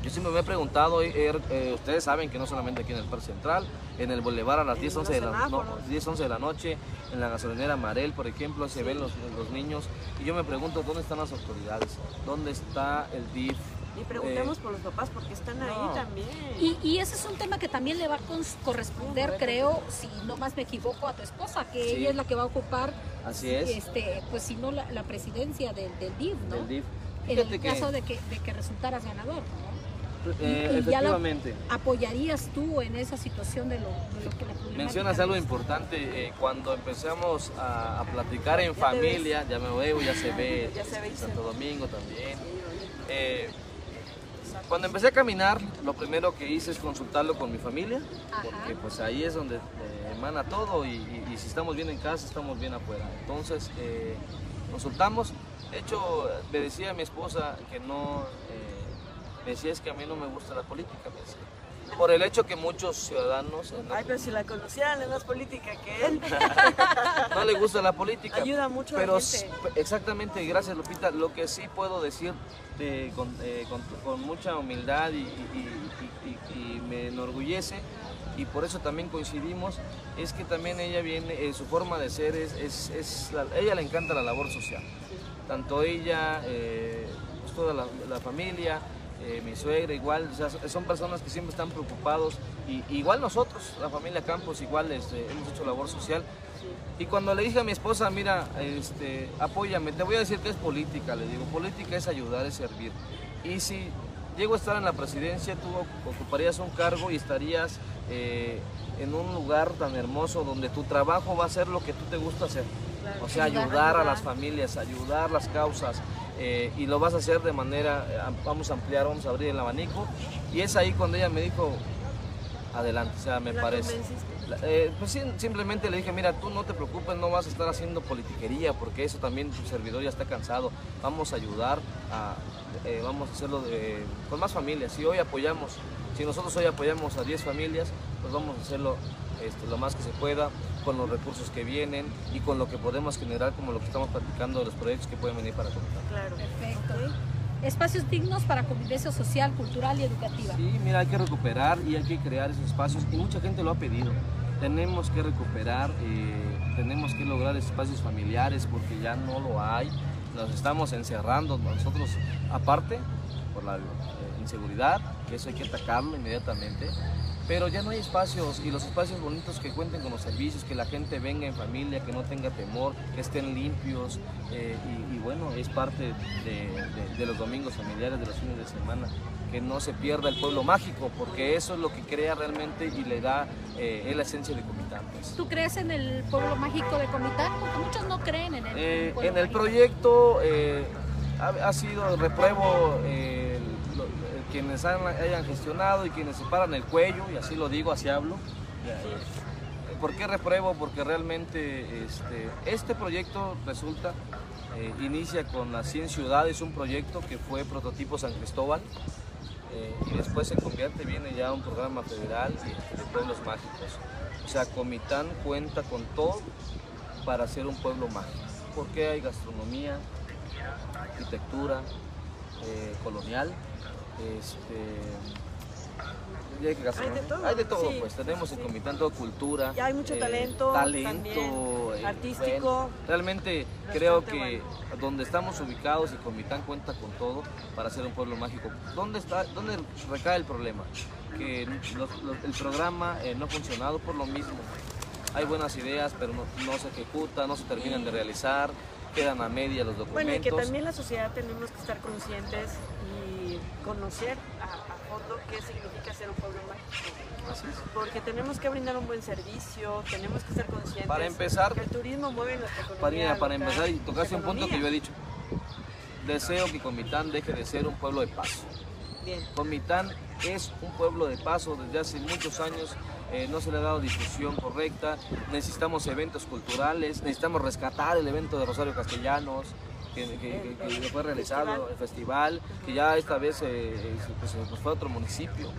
Speaker 3: Yo siempre me he preguntado, eh, eh, ustedes saben que no solamente aquí en el Parque Central, en el Boulevard a las
Speaker 2: En
Speaker 3: 10,
Speaker 2: los
Speaker 3: 11 de la, no,
Speaker 2: semáforos.
Speaker 3: 10, 11 de la noche, en la gasolinera Marel, por ejemplo, se ven los, los niños y yo me pregunto dónde están las autoridades, dónde está el DIF.
Speaker 2: Y preguntemos
Speaker 3: Eh,
Speaker 2: por los papás porque están
Speaker 3: no.
Speaker 2: ahí también.
Speaker 1: Y, y ese es un tema que también le va a cons- corresponder, creo, si no más me equivoco, a tu esposa, que
Speaker 3: Sí.
Speaker 1: ella es la que va a ocupar,
Speaker 3: Así es.
Speaker 1: este, pues si no la, la presidencia del, del DIF, ¿no?
Speaker 3: Del DIF.
Speaker 1: En el
Speaker 3: que,
Speaker 1: caso de que, de que resultaras ganador, ¿no?
Speaker 3: Eh,
Speaker 1: y- y ya lo-
Speaker 3: efectivamente.
Speaker 1: ¿Apoyarías tú en esa situación de lo, de lo que la
Speaker 3: Mencionas algo importante, eh, cuando empezamos a, a platicar en
Speaker 2: Ya
Speaker 3: familia, ya me veo, ya se ve
Speaker 2: Ya se ve,
Speaker 3: Santo. Domingo también. Eh, cuando empecé a caminar, lo primero que hice es consultarlo con mi familia,
Speaker 1: Ajá.
Speaker 3: porque pues ahí es donde emana todo y, y- si estamos bien en casa, estamos bien afuera. Entonces, consultamos. De hecho, le decía a mi esposa que no, me decía es que a mí no me gusta la política, me decía. Por el hecho que muchos ciudadanos no-
Speaker 2: Ay, pero si la conocieran, es más política que él.
Speaker 3: no le gusta la política.
Speaker 2: Ayuda mucho a la
Speaker 3: Pero
Speaker 2: gente.
Speaker 3: exactamente, gracias Lupita. Lo que sí puedo decir eh, con, eh, con- con mucha humildad y, y- y- y- y me enorgullece y por eso también coincidimos es que también ella viene, eh, su forma de ser es, es, es la- ella le encanta la labor social. Tanto ella, eh, pues toda la, la familia, eh, mi suegra igual, o sea, son personas que siempre están preocupados y igual nosotros, la familia Campos, igual este, hemos hecho labor social. Y cuando le dije a mi esposa, mira, este, apóyame, te voy a decir que es política, le digo, política es ayudar, es servir. Y si llego a estar en la presidencia, tú ocuparías un cargo y estarías eh, en un lugar tan hermoso donde tu trabajo va a ser lo que tú te gusta hacer.
Speaker 2: Claro.
Speaker 3: O sea,
Speaker 1: Ayudar,
Speaker 3: ayudar a las familias, ayudar las causas. Eh, y lo vas a hacer de manera, eh, am- vamos a ampliar, vamos a abrir el abanico. Y es ahí cuando ella me dijo, adelante, o sea, me
Speaker 2: ¿La
Speaker 3: parece. eh, pues simplemente le dije, mira, tú no te preocupes, no vas a estar haciendo politiquería, porque eso también tu servidor ya está cansado. Vamos a ayudar, a, eh, vamos a hacerlo de- con más familias. Si hoy apoyamos, si nosotros hoy apoyamos a 10 familias, pues vamos a hacerlo este, lo más que se pueda, con los recursos que vienen y con lo que podemos generar, como lo que estamos platicando de los proyectos que pueden venir para Comitán.
Speaker 2: Claro.
Speaker 1: Perfecto. Espacios dignos para convivencia social, cultural y educativa.
Speaker 3: Sí, mira, hay que recuperar y hay que crear esos espacios y mucha gente lo ha pedido. Tenemos que recuperar, eh, tenemos que lograr espacios familiares porque ya no lo hay. Nos estamos encerrando nosotros, aparte, por la eh, inseguridad, que eso hay que atacarlo inmediatamente. Pero ya no hay espacios y los espacios bonitos que cuenten con los servicios, que la gente venga en familia, que no tenga temor, que estén limpios eh, y, y bueno, es parte de, de- de los domingos familiares, de los fines de semana, que no se pierda el pueblo mágico, porque eso es lo que crea realmente y le da eh, la esencia de Comitán. pues.
Speaker 1: ¿Tú crees en el pueblo mágico de Comitán? Porque muchos no creen en el
Speaker 3: Eh,
Speaker 1: pueblo
Speaker 3: en el
Speaker 1: mágico.
Speaker 3: proyecto eh, ha, ha sido repruebo eh, quienes hayan gestionado y quienes se paran el cuello, y así lo digo, así hablo. ¿Por qué repruebo? Porque realmente este, este proyecto resulta, eh, inicia con las 100 ciudades, un proyecto que fue prototipo San Cristóbal, eh, y después se convierte, viene ya un programa federal de, de pueblos mágicos. O sea, Comitán cuenta con todo para ser un pueblo mágico, porque hay gastronomía, arquitectura eh, colonial, este, hay,
Speaker 2: de todo,
Speaker 3: Hay de todo,
Speaker 2: sí,
Speaker 3: pues tenemos en
Speaker 2: sí.
Speaker 3: Comitán todo cultura.
Speaker 2: Y hay mucho
Speaker 3: eh,
Speaker 2: talento
Speaker 3: talento
Speaker 2: también,
Speaker 3: eh,
Speaker 2: artístico.
Speaker 3: bueno, realmente creo que donde estamos ubicados y Comitán cuenta con todo para ser un pueblo mágico. ¿Dónde, está, dónde recae el problema? Que los- los- el programa eh, no ha funcionado por lo mismo. Hay buenas ideas, pero no, no se ejecuta, no se terminan de realizar, quedan a media los documentos.
Speaker 2: Bueno, y que también la sociedad tenemos que estar conscientes conocer a, a fondo qué significa ser un pueblo mágico.
Speaker 3: Así es.
Speaker 2: Porque tenemos que brindar un buen servicio, tenemos que ser conscientes.
Speaker 3: Para empezar,
Speaker 2: que el turismo mueve nuestra economía.
Speaker 3: Para, para empezar, y tocaste un punto que yo he dicho. Deseo que Comitán deje de ser un pueblo de paso.
Speaker 2: Bien.
Speaker 3: Comitán es un pueblo de paso desde hace muchos años, eh, no se le ha dado difusión correcta, necesitamos eventos culturales, necesitamos rescatar el evento de Rosario Castellanos, que, que- que- que fue realizado, el festival, que ya esta vez eh, eh, pues, pues fue a otro municipio.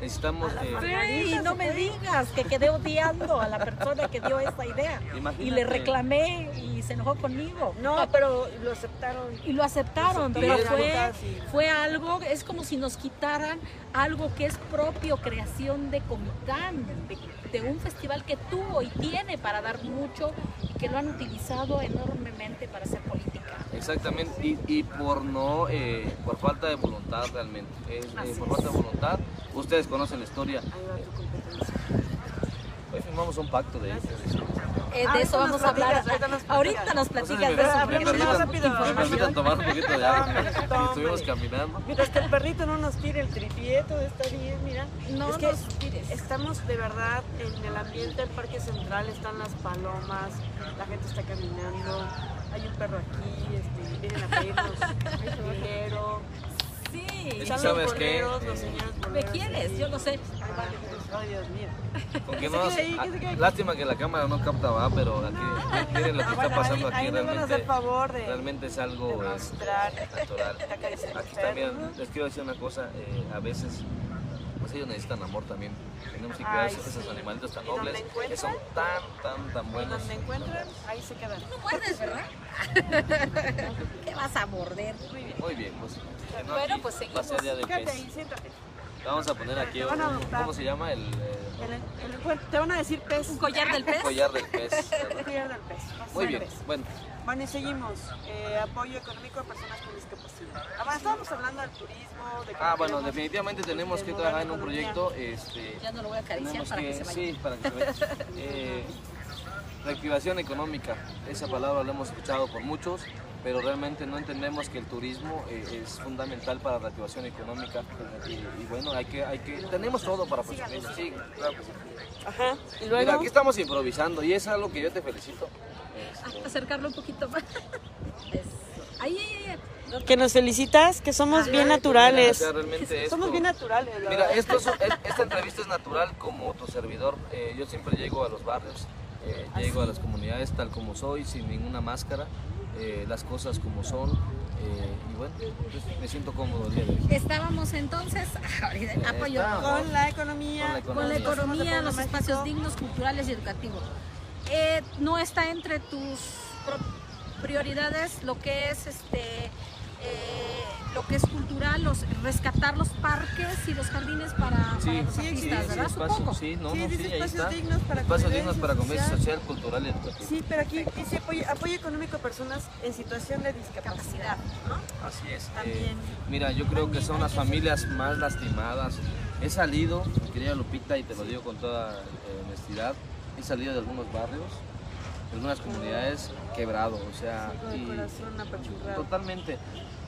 Speaker 3: Necesitamos... eh,
Speaker 1: Sí, no me digas que quedé odiando a la persona que dio esta idea. Y
Speaker 3: Imagínate.
Speaker 1: le reclamé y se enojó conmigo.
Speaker 2: No, pero lo aceptaron.
Speaker 1: Y lo aceptaron, pero fue, fue algo, es como si nos quitaran algo que es propio, creación de Comitán, de, de un festival que tuvo y tiene para dar mucho y que lo han utilizado enormemente para hacer política.
Speaker 3: Exactamente, y, y por no, eh, por falta de voluntad realmente, es, eh, por falta de voluntad, ustedes conocen la historia, hoy firmamos un pacto de.
Speaker 1: Eh,
Speaker 2: Ah,
Speaker 1: de eso vamos a hablar.
Speaker 2: platicas, ahorita nos
Speaker 1: Ahorita
Speaker 2: platicas.
Speaker 1: de eso.
Speaker 3: Me permitan, me permitan tomar un poquito de agua, estuvimos caminando.
Speaker 2: Mientras que el perrito no nos tire el tripié, todo está bien, mira.
Speaker 1: No
Speaker 2: es que
Speaker 1: nos.
Speaker 2: Estamos de verdad en el ambiente del Parque Central, están las palomas, la gente está caminando, hay un perro aquí, este, vienen a pedirnos dinero,
Speaker 1: Sí.
Speaker 3: Es
Speaker 2: están los
Speaker 3: sabes qué,
Speaker 2: boleros, los
Speaker 3: eh,
Speaker 2: señores
Speaker 1: ¿Me
Speaker 2: boleros
Speaker 1: quieres? Yo lo sé.
Speaker 2: Ay, Dios mío.
Speaker 3: Con ah,
Speaker 2: ahí.
Speaker 3: lástima que la cámara no capta, va, pero aquí miren lo que
Speaker 2: Ah,
Speaker 3: está pasando
Speaker 2: ahí-
Speaker 3: aquí realmente,
Speaker 2: hacer favor de-
Speaker 3: realmente es algo
Speaker 2: de mostrar.
Speaker 3: natural. Aquí también les quiero decir una cosa, eh, a veces pues ellos necesitan amor también. Tenemos que cuidar esos,
Speaker 2: sí.
Speaker 3: animalitos tan
Speaker 2: ¿Y dónde
Speaker 3: nobles, que son tan, tan, tan
Speaker 2: Y
Speaker 3: buenos.
Speaker 2: donde encuentran, ahí se quedan.
Speaker 1: puedes, ¿verdad? ¿Qué vas a morder?
Speaker 3: Muy bien, pues. que no,
Speaker 1: Bueno,
Speaker 3: aquí
Speaker 1: pues
Speaker 3: va a
Speaker 1: seguimos.
Speaker 3: ser día del
Speaker 2: Fíjate
Speaker 3: pez.
Speaker 2: ahí, siéntate.
Speaker 3: Vamos a poner aquí
Speaker 2: a
Speaker 3: un-
Speaker 2: adoptar.
Speaker 3: ¿cómo se llama? El, eh,
Speaker 2: El- el- bueno, te van a decir pez.
Speaker 1: ¿Un collar del pez?
Speaker 3: collar del pez.
Speaker 2: Un collar del pez.
Speaker 3: Muy bien,
Speaker 2: Pez.
Speaker 3: bueno,
Speaker 2: Bueno, y seguimos. Eh, apoyo económico a personas con discapacidad. Ah, estábamos hablando del turismo, de
Speaker 3: ah, bueno, definitivamente tenemos que trabajar en un
Speaker 2: economía.
Speaker 3: proyecto, este,
Speaker 1: Ya no lo voy a acariciar
Speaker 3: tenemos
Speaker 1: para que,
Speaker 3: que,
Speaker 1: se vaya.
Speaker 3: sí, para que se vaya. Eh, reactivación económica, esa palabra la hemos escuchado por muchos, pero realmente no entendemos que el turismo eh, es fundamental para la reactivación económica y, y bueno, hay que, hay que, tenemos todo para conseguirlo. Sí, claro que sí.
Speaker 2: Ajá. Y
Speaker 3: Mira,
Speaker 2: luego.
Speaker 3: aquí estamos improvisando y es algo que yo te felicito.
Speaker 1: Acercarlo un poquito más. Eso. Ahí, ahí, ahí. No,
Speaker 2: Que nos felicitas, que somos bien
Speaker 3: mira, o
Speaker 2: naturales.
Speaker 3: sea, realmente
Speaker 2: Somos
Speaker 3: esto-
Speaker 2: bien naturales. la
Speaker 3: Mira,
Speaker 2: verdad.
Speaker 3: esto es- es- esta entrevista es natural como tu servidor. Eh, yo siempre llego a los barrios, eh, llego a las comunidades tal como soy, sin ninguna máscara, eh, las cosas como son. eh, y bueno, pues, me siento cómodo el día de hoy.
Speaker 1: Estábamos entonces
Speaker 3: Estamos.
Speaker 2: Con la economía.
Speaker 3: Con la
Speaker 1: con la
Speaker 3: Economía.
Speaker 1: los espacios dignos, culturales y educativos. Eh, no está entre tus prioridades lo que es este eh, lo que es cultural, los rescatar los parques y los jardines para,
Speaker 3: Sí,
Speaker 1: para los
Speaker 2: sí,
Speaker 1: artistas,
Speaker 2: sí,
Speaker 1: ¿verdad?
Speaker 3: espacio-
Speaker 1: Supongo.
Speaker 3: sí, no,
Speaker 2: Sí,
Speaker 3: no, ahí
Speaker 2: espacios
Speaker 3: está.
Speaker 2: dignos para
Speaker 3: espacios dignos para convivencia
Speaker 2: social.
Speaker 3: social, cultural y educativa.
Speaker 2: Sí, pero aquí dice apoyo, apoyo económico a personas en situación de discapacidad. ¿no?
Speaker 3: Así es.
Speaker 2: También.
Speaker 3: Eh, mira, yo creo que son las familias más lastimadas. He salido, mi querida Lupita, y te lo digo con toda eh, he salido de algunos barrios, de algunas comunidades quebrado, o sea, y-
Speaker 2: apachurrado.
Speaker 3: totalmente.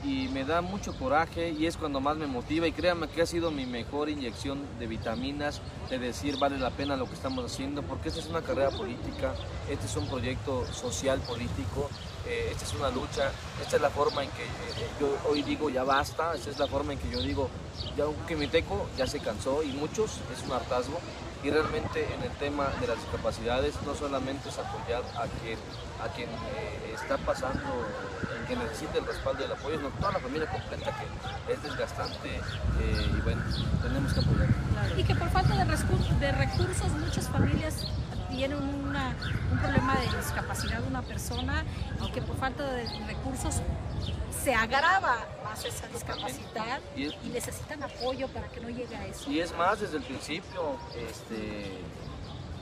Speaker 3: Y me da mucho coraje y es cuando más me motiva y créanme que ha sido mi mejor inyección de vitaminas, de decir vale la pena lo que estamos haciendo, porque esta es una carrera política, este es un proyecto social político, eh, esta es una lucha, esta es la forma en que eh, yo hoy digo ya basta, esta es la forma en que yo digo ya un quimiteco ya se cansó y muchos es un hartazgo y realmente en el tema de las discapacidades no solamente es apoyar a quien, a quien eh, está pasando, que necesita el respaldo y el apoyo, sino toda la familia completa que es desgastante eh, y bueno, tenemos que apoyar.
Speaker 1: Y que por falta de recursos muchas familias tienen una- un problema de discapacidad de una persona y que por falta de recursos se agrava más esa discapacidad
Speaker 3: Y
Speaker 1: y,
Speaker 3: es-
Speaker 1: necesitan apoyo para que no llegue a eso.
Speaker 3: Y es más, desde el principio, este,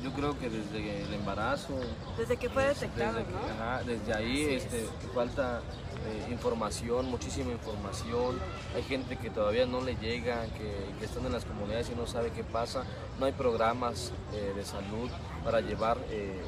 Speaker 3: yo creo que desde el embarazo,
Speaker 2: Desde que fue
Speaker 3: Desde
Speaker 2: detectado, ¿no?
Speaker 3: ajá, desde ahí este, falta eh, información, muchísima información. Hay gente que todavía no le llega, que, que están en las comunidades y no sabe qué pasa. No hay programas eh, de salud para llevar eh,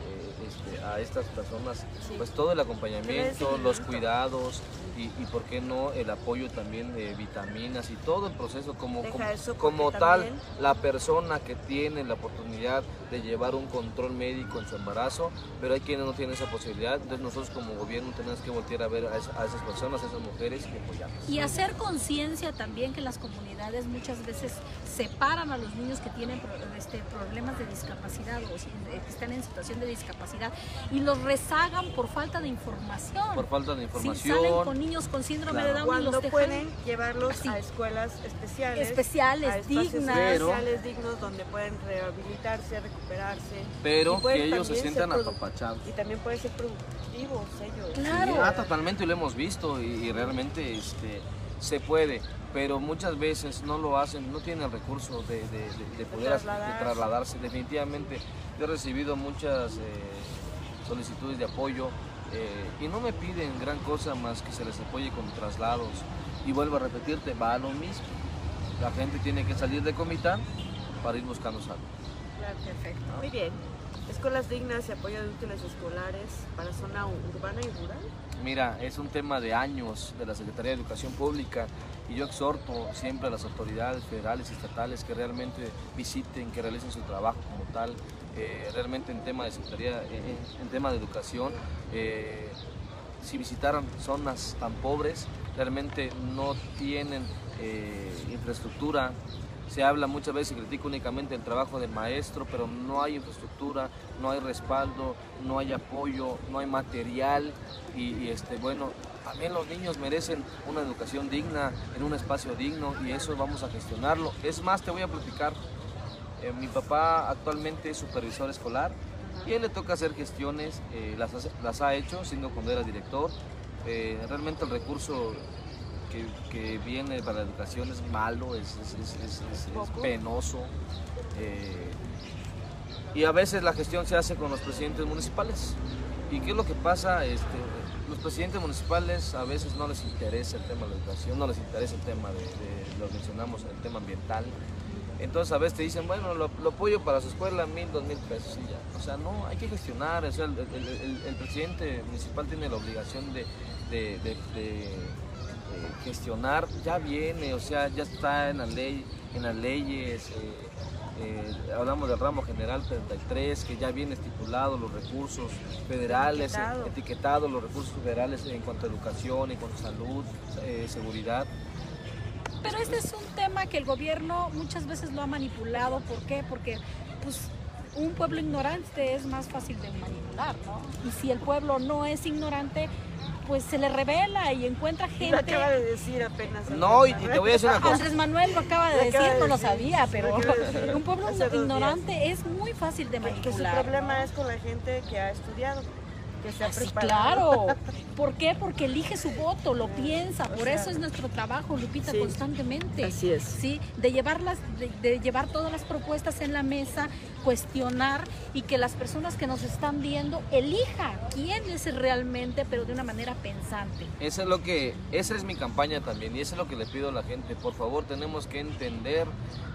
Speaker 3: este, a, estas personas
Speaker 2: Sí.
Speaker 3: pues todo el acompañamiento, los cuidados y, y por qué no el apoyo también de vitaminas y todo el proceso como, como, como tal
Speaker 2: también-
Speaker 3: la persona que tiene la oportunidad de llevar un control médico en su embarazo, pero hay quienes no tienen esa posibilidad, entonces nosotros como gobierno tenemos que voltear a ver a, esa- a esas personas, a esas mujeres y apoyarlas.
Speaker 1: Y hacer conciencia también que las comunidades muchas veces separan a los niños que tienen este, problemas de discapacidad o que están en situación de discapacidad y los rezagan por falta de información.
Speaker 3: Por falta de
Speaker 1: Si
Speaker 3: información.
Speaker 1: salen con niños con síndrome
Speaker 3: Claro.
Speaker 1: de Down y
Speaker 2: Cuando
Speaker 1: los dejan
Speaker 2: pueden llevarlos
Speaker 1: así.
Speaker 2: a escuelas especiales,
Speaker 1: especiales, dignas.
Speaker 3: Pero-
Speaker 2: especiales dignos donde pueden rehabilitarse, recuperarse.
Speaker 3: pero
Speaker 2: Y
Speaker 3: que ellos se sientan apapachados.
Speaker 2: Y también pueden ser productivos ellos.
Speaker 1: Claro.
Speaker 3: Sí, ah, totalmente, y lo hemos visto y, y realmente este, se puede, pero muchas veces no lo hacen, no tienen el recurso de, de- de- de poder as- de
Speaker 2: trasladarse.
Speaker 3: trasladarse. Definitivamente, yo he recibido muchas eh, solicitudes de apoyo eh, y no me piden gran cosa más que se les apoye con traslados. Y vuelvo a repetirte, va a lo mismo. La gente tiene que salir de Comitán para ir buscando salud.
Speaker 2: Claro, perfecto. Muy bien. Escuelas dignas y apoyo de útiles escolares para zona urbana y rural.
Speaker 3: Mira, es un tema de años de la Secretaría de Educación Pública y yo exhorto siempre a las autoridades federales y estatales que realmente visiten, que realicen su trabajo como tal, eh, realmente en tema de Secretaría, en, en tema de educación. eh, si visitaran zonas tan pobres, realmente no tienen eh, infraestructura. Se habla muchas veces y critica únicamente el trabajo del maestro, pero no hay infraestructura, no hay respaldo, no hay apoyo, no hay material y, y, este bueno, también los niños merecen una educación digna, en un espacio digno y eso vamos a gestionarlo. Es más, te voy a platicar, eh, mi papá actualmente es supervisor escolar y a él le toca hacer gestiones, eh, las, las ha hecho siendo cuando era director. Eh, realmente el recurso que, que viene para la educación es malo, es, penoso. eh, y a veces la gestión se hace con los presidentes municipales. ¿Y qué es lo que pasa? Este, los presidentes municipales a veces no les interesa el tema de la educación, no les interesa el tema de, de- lo mencionamos, el tema ambiental. Entonces a veces te dicen, bueno, lo, lo apoyo para su escuela, mil, dos mil pesos y ya. O sea, no, hay que gestionar. O sea, el, el- el- el presidente municipal tiene la obligación de, de- de- de, gestionar. Ya viene, o sea, ya está en la ley, en las leyes. eh, eh, hablamos del ramo general 33, que ya viene estipulado los recursos federales,
Speaker 2: Etiquetado.
Speaker 3: etiquetados los recursos federales en cuanto a educación, en cuanto a salud, eh, seguridad.
Speaker 1: Pero este es un tema que el gobierno muchas veces lo ha manipulado. ¿Por qué? Porque pues, un pueblo ignorante es más fácil de manipular, ¿no? Y si el pueblo no es ignorante, pues se le revela y encuentra
Speaker 2: Lo
Speaker 1: gente.
Speaker 2: acaba de decir apenas.
Speaker 3: No, y, te voy a decir una cosa.
Speaker 1: Andrés Manuel lo acaba de
Speaker 2: Lo
Speaker 1: decir,
Speaker 2: acaba de
Speaker 1: no lo
Speaker 2: decir,
Speaker 1: sabía,
Speaker 2: lo
Speaker 1: pero un pueblo ignorante es muy fácil de
Speaker 2: Que, que su
Speaker 1: manipular.
Speaker 2: problema
Speaker 1: ¿no?
Speaker 2: es con la gente que ha estudiado, que se ha
Speaker 1: Sí,
Speaker 2: preparado.
Speaker 1: claro. ¿Por qué? Porque elige su voto, lo piensa. Por
Speaker 2: sea,
Speaker 1: eso es nuestro trabajo, Lupita,
Speaker 2: sí.
Speaker 1: constantemente.
Speaker 2: Así es.
Speaker 1: Sí, de llevarlas, de, de llevar todas las propuestas en la mesa, cuestionar y que las personas que nos están viendo elija quién es realmente, pero de una manera pensante.
Speaker 3: Eso es lo que, esa es mi campaña también y eso es lo que le pido a la gente. Por favor, tenemos que entender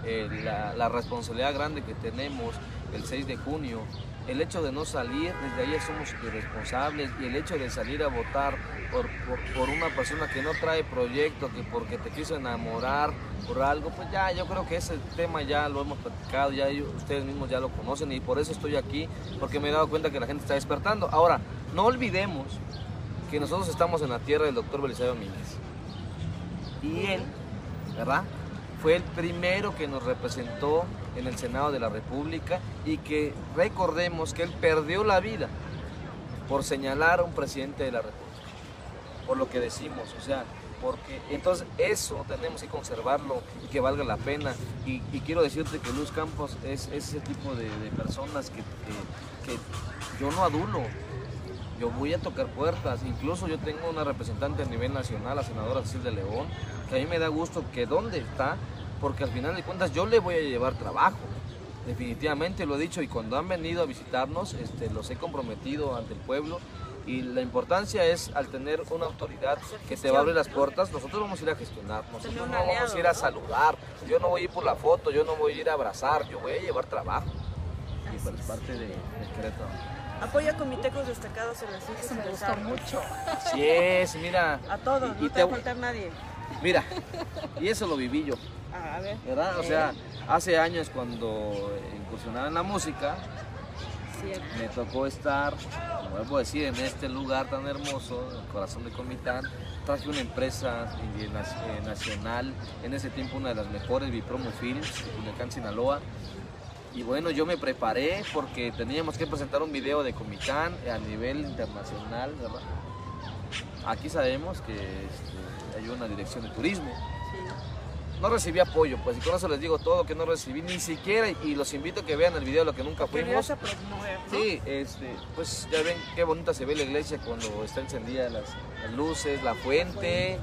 Speaker 3: eh, la, la responsabilidad grande que tenemos el 6 de junio. El hecho de no salir, desde ahí somos irresponsables y el hecho de salir a votar por, por, una persona que no trae proyecto, que porque te quiso enamorar por algo, pues ya yo creo que ese tema ya lo hemos platicado, ya ustedes mismos ya lo conocen y por eso estoy aquí, porque me he dado cuenta que la gente está despertando. Ahora, no olvidemos que nosotros estamos en la tierra del doctor Belisario Domínguez. Y él, ¿verdad? Fue el primero que nos representó en el Senado de la República y que recordemos que él perdió la vida por señalar a un presidente de la República, por lo que decimos, o sea, porque entonces eso tenemos que conservarlo y que valga la pena. Y, quiero decirte que Luz Campos es, es ese tipo de, personas que, yo no adulo, yo voy a tocar puertas. Incluso yo tengo una representante a nivel nacional, la senadora Cecilia León, que a mí me da gusto que dónde está, porque al final de cuentas yo le voy a llevar trabajo. Definitivamente lo he dicho y cuando han venido a visitarnos, este, los he comprometido ante el pueblo y la importancia es al tener una autoridad que te va a abrir las puertas, nosotros vamos a ir a gestionar, nosotros no vamos a ir a saludar, yo no voy a ir por la foto, yo no voy a ir a abrazar, yo voy a llevar trabajo y por parte de, de Querétaro.
Speaker 2: Apoya comitecos destacados en las.
Speaker 1: Eso me
Speaker 2: arcos.
Speaker 1: mucho.
Speaker 3: Así es, mira.
Speaker 2: A todos,
Speaker 3: Y-
Speaker 2: no
Speaker 3: te
Speaker 2: te va a faltar nadie.
Speaker 3: Mira, y eso lo viví yo,
Speaker 2: Ah, a ver.
Speaker 3: ¿verdad? O sea, hace años cuando incursionaba en la música,
Speaker 2: Cierto.
Speaker 3: me tocó estar, como vuelvo a decir, en este lugar tan hermoso, el corazón de Comitán. Traje una empresa eh, na- nacional, en ese tiempo una de las mejores, Bipromo Films, de Culiacán, Sinaloa. Y bueno, yo me preparé porque teníamos que presentar un video de Comitán a nivel internacional, ¿verdad? Aquí sabemos que este, una dirección de turismo. No recibí apoyo, pues y con eso les digo todo, que no recibí ni siquiera, y los invito a que vean el video de lo que nunca fuimos. Sí, este, pues ya ven qué bonita se ve la iglesia cuando está encendida las, las luces, la fuente.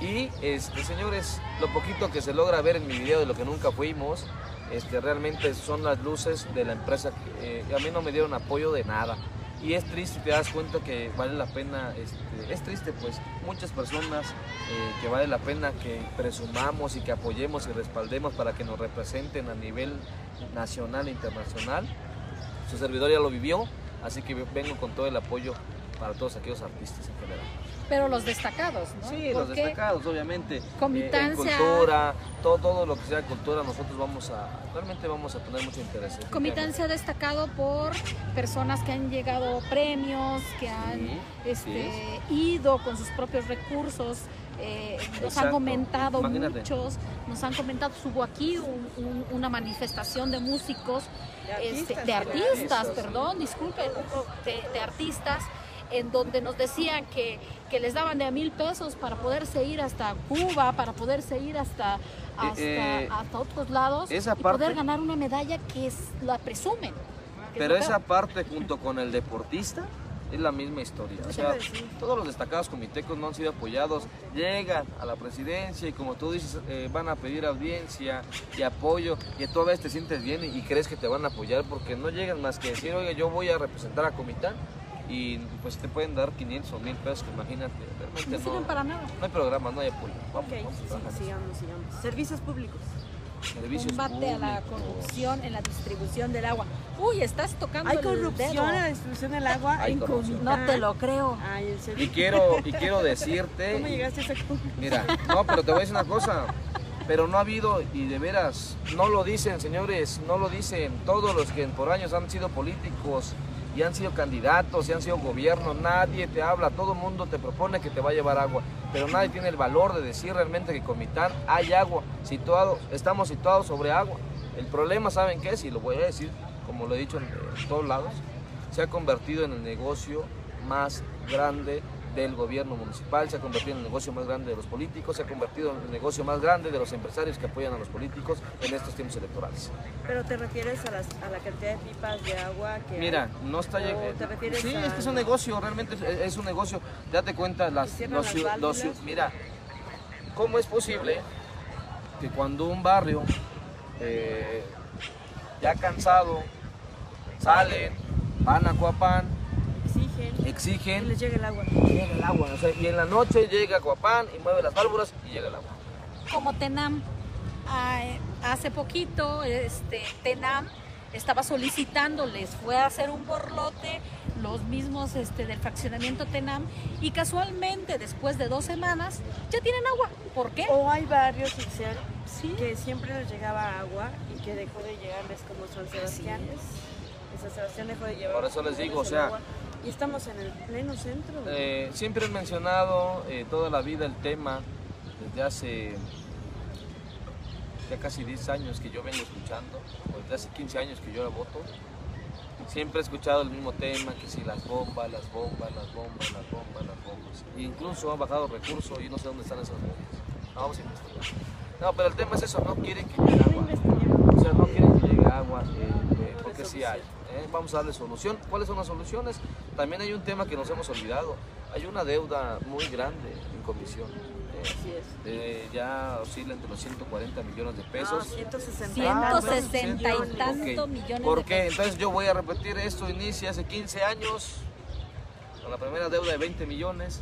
Speaker 3: Y este, señores, lo poquito que se logra ver en mi video de lo que nunca fuimos, este, realmente son las luces de la empresa eh, a mí no me dieron apoyo de nada. Y es triste, te das cuenta que vale la pena, este, es triste pues, muchas personas eh, que vale la pena que presumamos y que apoyemos y respaldemos para que nos representen a nivel nacional e internacional. Su servidor ya lo vivió, así que vengo con todo el apoyo para todos aquellos artistas en general.
Speaker 1: Pero los destacados, ¿no?
Speaker 3: Sí, los destacados, obviamente. eh,
Speaker 1: ha-
Speaker 3: cultura, todo, todo lo que sea cultura, nosotros vamos a, realmente vamos a tener mucho interés.
Speaker 1: Ha destacado por personas que han llegado premios, que han
Speaker 3: Sí,
Speaker 1: este, ido con sus propios recursos. eh, nos han comentado
Speaker 3: Imagínate.
Speaker 1: muchos, nos han comentado, hubo aquí un- un- una manifestación de músicos,
Speaker 2: De
Speaker 1: este,
Speaker 2: artistas,
Speaker 1: de
Speaker 2: de
Speaker 1: artistas, perdón, disculpen, de, de artistas, en donde nos decían que, que les daban de a mil pesos para poderse ir hasta Cuba, para poderse ir hasta, hasta,
Speaker 3: eh,
Speaker 1: hasta otros lados
Speaker 3: esa
Speaker 1: y
Speaker 3: parte-
Speaker 1: poder ganar una medalla que es, la presumen. es
Speaker 3: Pero esa
Speaker 1: peor.
Speaker 3: parte junto con el deportista es la misma historia. O sea, todos los destacados comitecos no han sido apoyados, llegan a la presidencia y como tú dices, eh, van a pedir audiencia y apoyo y tú a veces te sientes bien y crees que te van a apoyar porque no llegan más que decir, oiga, yo voy a representar a Comitán y pues te pueden dar 500 o 1000 pesos, que imagínate, realmente
Speaker 1: No
Speaker 3: no,
Speaker 1: sirven para nada.
Speaker 3: no hay programa, no hay apoyo. Vamos,
Speaker 2: Ok,
Speaker 3: vamos
Speaker 2: sí,
Speaker 3: trabajar.
Speaker 2: sigamos, sigamos. Servicios públicos.
Speaker 3: Servicios
Speaker 1: Combate a la corrupción en la distribución del agua. Uy, estás tocando
Speaker 2: ¿Hay
Speaker 1: el
Speaker 2: corrupción
Speaker 1: dedo.
Speaker 2: en la distribución del agua?
Speaker 3: Hay corrupción.
Speaker 1: No te lo creo.
Speaker 2: Ay, en serio.
Speaker 3: Y quiero, y quiero decirte...
Speaker 2: ¿Cómo llegaste a esa conclusión?
Speaker 3: Mira, no, pero te voy a decir una cosa. Pero no ha habido, y de veras, no lo dicen, señores, no lo dicen todos los que por años han sido políticos y han sido candidatos y han sido gobierno, nadie te habla, todo el mundo te propone que te va a llevar agua, pero nadie tiene el valor de decir realmente que Comitán hay agua, situado, estamos situados sobre agua. El problema, ¿saben qué? Y lo voy a decir, como lo he dicho en todos lados, se ha convertido en el negocio más grande del gobierno municipal, se ha convertido en el negocio más grande de los políticos, se ha convertido en el negocio más grande de los empresarios que apoyan a los políticos en estos tiempos electorales.
Speaker 2: Pero te refieres a, las, a la cantidad de pipas de agua que
Speaker 3: Mira,
Speaker 2: hay?
Speaker 3: no está
Speaker 2: ¿O
Speaker 3: llegando. Sí,
Speaker 2: a-
Speaker 3: es que es un negocio, realmente es, es un negocio. Date cuenta, las,
Speaker 2: ¿Y cierran
Speaker 3: los
Speaker 2: las
Speaker 3: mira, ¿cómo es posible que cuando un barrio eh, ya cansado salen, van a Coapán,
Speaker 2: Exigen que les llegue el agua.
Speaker 3: llega el agua. o sea, y en la noche llega Coapán y mueve las válvulas y llega el agua.
Speaker 1: Como Tenam, hace poquito, este, Tenam estaba solicitando, les fue a hacer un borlote los mismos este, del fraccionamiento Tenam y casualmente después de dos semanas ya tienen agua. ¿Por qué?
Speaker 2: O hay barrios
Speaker 1: Sí.
Speaker 2: que siempre les llegaba agua y que dejó de llegarles como San Sebastián. San Sebastián dejó de llevar.
Speaker 3: Por eso les digo, o sea,
Speaker 2: agua. Y estamos en el pleno centro.
Speaker 3: Eh, siempre he mencionado eh, toda la vida el tema, desde hace ya casi 10 años que yo vengo escuchando, o desde hace 15 años que yo la voto. Siempre he escuchado el mismo tema, que si las bombas, las bombas, las bombas, las bombas, las bombas. E incluso han bajado recursos y no sé dónde están esas bombas. Vamos a investigar. No, pero el tema es eso, no quieren que llegue agua. O sea, no quieren que llegue agua, eh, eh, porque sí hay. ¿Eh? Vamos a darle solución. ¿Cuáles son las soluciones? También hay un tema que nos hemos olvidado. Hay una deuda muy grande en comisión. eh,
Speaker 2: Así es.
Speaker 3: eh, ya oscila entre los 140 millones de
Speaker 2: No,
Speaker 3: pesos.
Speaker 2: 160
Speaker 3: Ah,
Speaker 1: 160 y
Speaker 3: Ok.
Speaker 1: tanto millones
Speaker 3: ¿Por
Speaker 1: de
Speaker 3: qué?
Speaker 1: pesos.
Speaker 3: Entonces yo voy a repetir esto, inicia hace 15 años con la primera deuda de 20 millones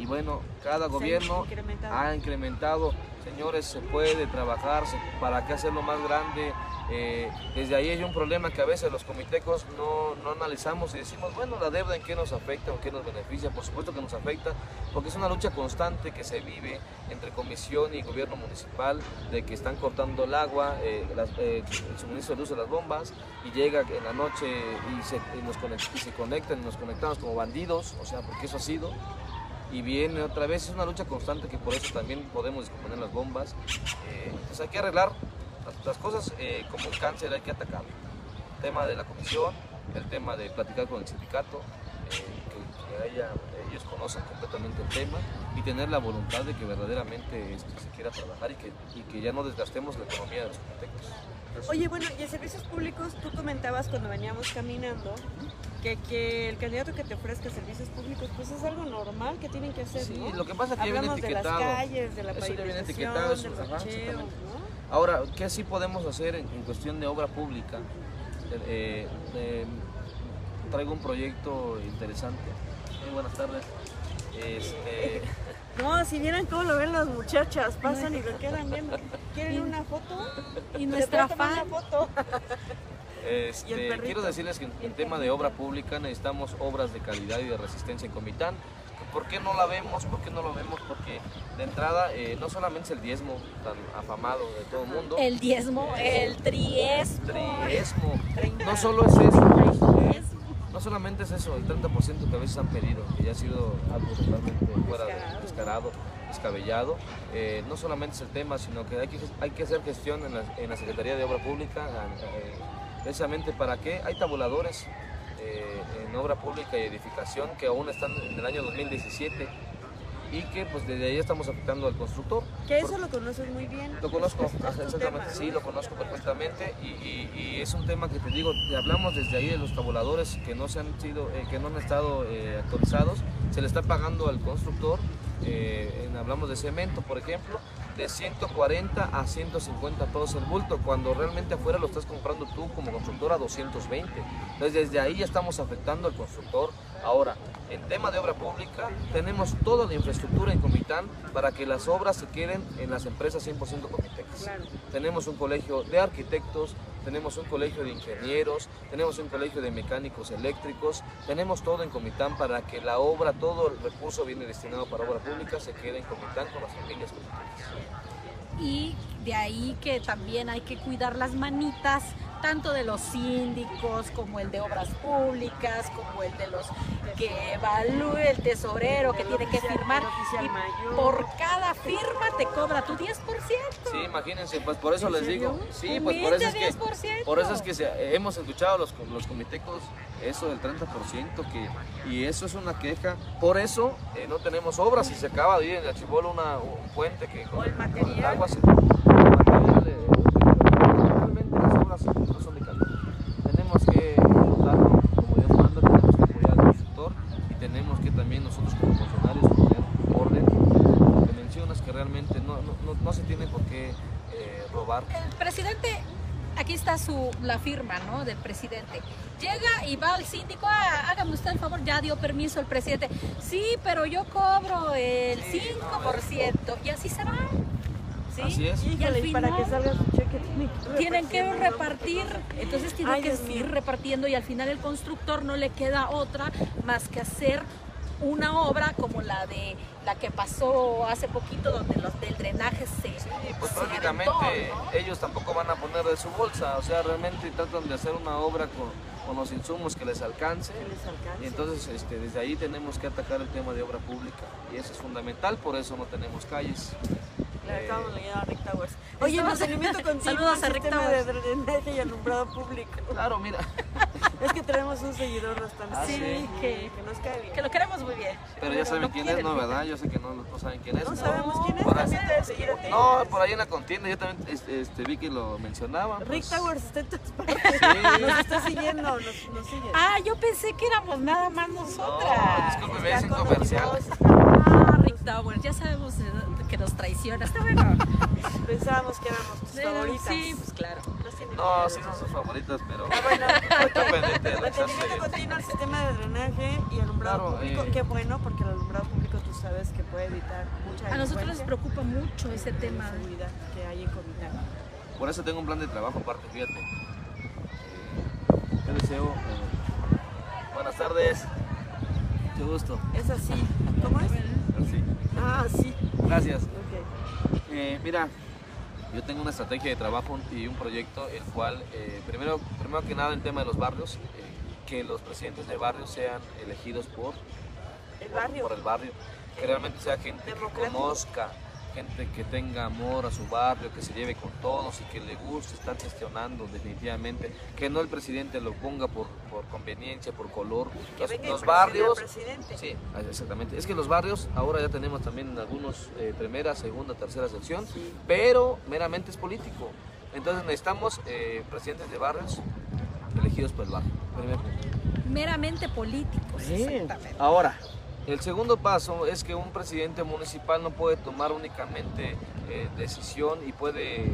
Speaker 3: y bueno, cada gobierno
Speaker 2: incrementado.
Speaker 3: ha incrementado. Señores, se puede trabajar, ¿para qué hacerlo más grande? Eh, desde ahí hay un problema que a veces los comitecos no, no, analizamos y decimos, bueno, la deuda en qué nos afecta o en qué nos beneficia. Por supuesto que nos afecta porque es una lucha constante que se vive entre comisión y gobierno municipal de que están cortando el agua, eh, eh, el suministro de luz de las bombas y llega en la noche y se, nos y se conectan y nos conectamos como bandidos, o sea, porque eso ha sido y viene otra vez. Es una lucha constante que por eso también podemos descomponer las bombas. entonces hay que arreglar las cosas eh, como el cáncer hay que atacar. El tema de la comisión, el tema de platicar con el sindicato, eh, que, ellos conozcan completamente el tema y tener la voluntad de que verdaderamente este, se quiera trabajar y que, y que ya no desgastemos la economía de los arquitectos.
Speaker 2: Oye, bueno, y en servicios públicos, tú comentabas cuando veníamos caminando que, que, el candidato que te ofrezca servicios públicos, pues es algo normal que tienen que hacer,
Speaker 3: Sí, lo que pasa es que viene etiquetado.
Speaker 2: de las calles, de la eso viene etiquetado, bacheo, ¿no?
Speaker 3: Ahora, ¿qué sí podemos hacer en, cuestión de obra pública? Eh, eh, traigo un proyecto interesante. Buenas tardes. Este...
Speaker 2: No, si vieran cómo lo ven las muchachas, pasan y lo quedan viendo. ¿Quieren una foto?
Speaker 1: Y nuestra fan.
Speaker 2: foto.
Speaker 3: Este, quiero decirles que en, tema de obra pública necesitamos obras de calidad y de resistencia en Comitán. ¿Por qué no la vemos? ¿Por qué no lo vemos? Porque de entrada eh, no solamente es el diezmo tan afamado de todo el mundo.
Speaker 1: El diezmo, el triesmo.
Speaker 3: Triesmo. No solo es eso. Eh, no solamente es eso, el 30% que a veces han pedido, que ya ha sido algo totalmente fuera de descarado, descabellado. Eh, no solamente es el tema, sino que hay que, hay que hacer gestión en la, en la Secretaría de Obra Pública, precisamente para qué hay tabuladores eh, en obra pública y edificación que aún están en el año 2017 y que pues desde ahí estamos afectando al constructor.
Speaker 2: Que eso lo conoces muy bien.
Speaker 3: Lo conozco, exactamente, sí, lo conozco perfectamente y, es un tema que te digo, hablamos desde ahí de los tabuladores que no se han sido, eh, que no han estado eh, actualizados, se le está pagando al constructor, hablamos de cemento por ejemplo, de 140 a 150 pesos el bulto, cuando realmente afuera lo estás comprando tú como constructor a 220. Entonces desde ahí ya estamos afectando al constructor. Ahora, en tema de obra pública, tenemos toda la infraestructura en Comitán para que las obras se queden en las empresas 100% comitecas. Tenemos un colegio de arquitectos, tenemos un colegio de ingenieros, tenemos un colegio de mecánicos eléctricos, tenemos todo en Comitán para que la obra, todo el recurso viene destinado para obra pública, se quede en Comitán con las familias
Speaker 1: Y de ahí que también hay que cuidar las manitas tanto de los síndicos como el de obras públicas, como el de los que evalúe el tesorero que tiene que firmar. Y por cada firma te cobra tu 10%.
Speaker 3: Sí, imagínense, pues por eso les digo. Sí, pues por eso es que, por eso es que hemos escuchado los, los comitecos eso del 30%, que, y eso es una queja. Por eso eh, no tenemos obras y se acaba de ir en el Chibolo una, un puente que
Speaker 2: con, el material. agua
Speaker 3: se, realmente las obras no son de calidad. Tenemos que como Dios manda, tenemos que apoyar al sector y tenemos que también nosotros como funcionarios poner orden. Que mencionas que realmente no, no, no se tiene por qué eh, robar.
Speaker 1: El presidente aquí está su, la firma ¿no? del presidente. Llega y va al síndico, ah, hágame usted el favor, ya dio permiso el presidente. Sí, pero yo cobro el 5% y así se va.
Speaker 3: Así es.
Speaker 2: Y, al final, para que
Speaker 1: tienen que repartir, entonces tienen que seguir repartiendo y al final el constructor no le queda otra más que hacer una obra como la de la que pasó hace poquito donde los del drenaje se
Speaker 3: sí, pues prácticamente ellos tampoco van a poner de su bolsa o sea realmente tratan de hacer una obra con, con los insumos que les alcance, y entonces este, desde ahí tenemos que atacar el tema de obra pública. Y eso es fundamental por eso no tenemos calles
Speaker 2: acabamos de a Rick Towers. Oye, mantenimiento continuo Saludos a Rick Towers. de drenaje y alumbrado público.
Speaker 3: Claro, mira.
Speaker 2: Es que tenemos un seguidor bastante.
Speaker 1: Ah, sí, Que,
Speaker 2: que, nos cae bien.
Speaker 1: Que lo queremos muy bien.
Speaker 3: Pero ya saben quién es, ¿no? ¿Verdad? Yo sé que no, no saben quién es.
Speaker 2: No, sabemos quién es. Por ahí,
Speaker 3: no, por ahí en la contienda yo también este, este vi que lo mencionaba.
Speaker 2: Rick pues. Towers está en todas partes. Sí. Nos está siguiendo, nos, nos sigue.
Speaker 1: Ah, yo pensé que éramos nada más nosotras.
Speaker 3: No, discúlpeme, es un
Speaker 1: Rick Towers, ya sabemos que nos traiciona. Está bueno.
Speaker 2: Pensábamos que éramos tus favoritas.
Speaker 1: Sí, pues claro.
Speaker 3: No, sí son sus favoritas, pero.
Speaker 2: Ah, bueno, Mantenimiento continuo el sistema de drenaje y alumbrado público. Eh. Qué bueno, porque el alumbrado público tú sabes que puede evitar mucha
Speaker 1: A nosotros nos preocupa mucho ese tema.
Speaker 2: De que hay en Comitán.
Speaker 3: Por eso tengo un plan de trabajo aparte, fíjate. Eh, Te deseo. eh, buenas tardes. Mucho gusto.
Speaker 2: Es así. ¿Cómo es?
Speaker 3: Así.
Speaker 2: Ah, sí.
Speaker 3: Gracias.
Speaker 2: Ok.
Speaker 3: Eh, mira, yo tengo una estrategia de trabajo y un proyecto, el cual, eh, primero, primero que nada, el tema de los barrios, eh, que los presidentes de barrios sean elegidos por,
Speaker 2: El barrio.
Speaker 3: por el barrio, que realmente sea gente que conozca, gente que tenga amor a su barrio, que se lleve con todos y que le guste estar gestionando definitivamente, que no el presidente lo ponga por, por conveniencia, por color.
Speaker 2: Que
Speaker 3: Los,
Speaker 2: venga
Speaker 3: los
Speaker 2: el
Speaker 3: barrios,
Speaker 2: presidente.
Speaker 3: Sí, exactamente. Es que los barrios ahora ya tenemos también algunos eh, primera, segunda, tercera sección,
Speaker 2: Sí.
Speaker 3: pero meramente es político. Entonces necesitamos eh, presidentes de barrios elegidos por el barrio. primer punto.
Speaker 4: Meramente políticos, exactamente.
Speaker 3: Ahora, el segundo paso es que un presidente municipal no puede tomar únicamente eh, decisión y puede eh,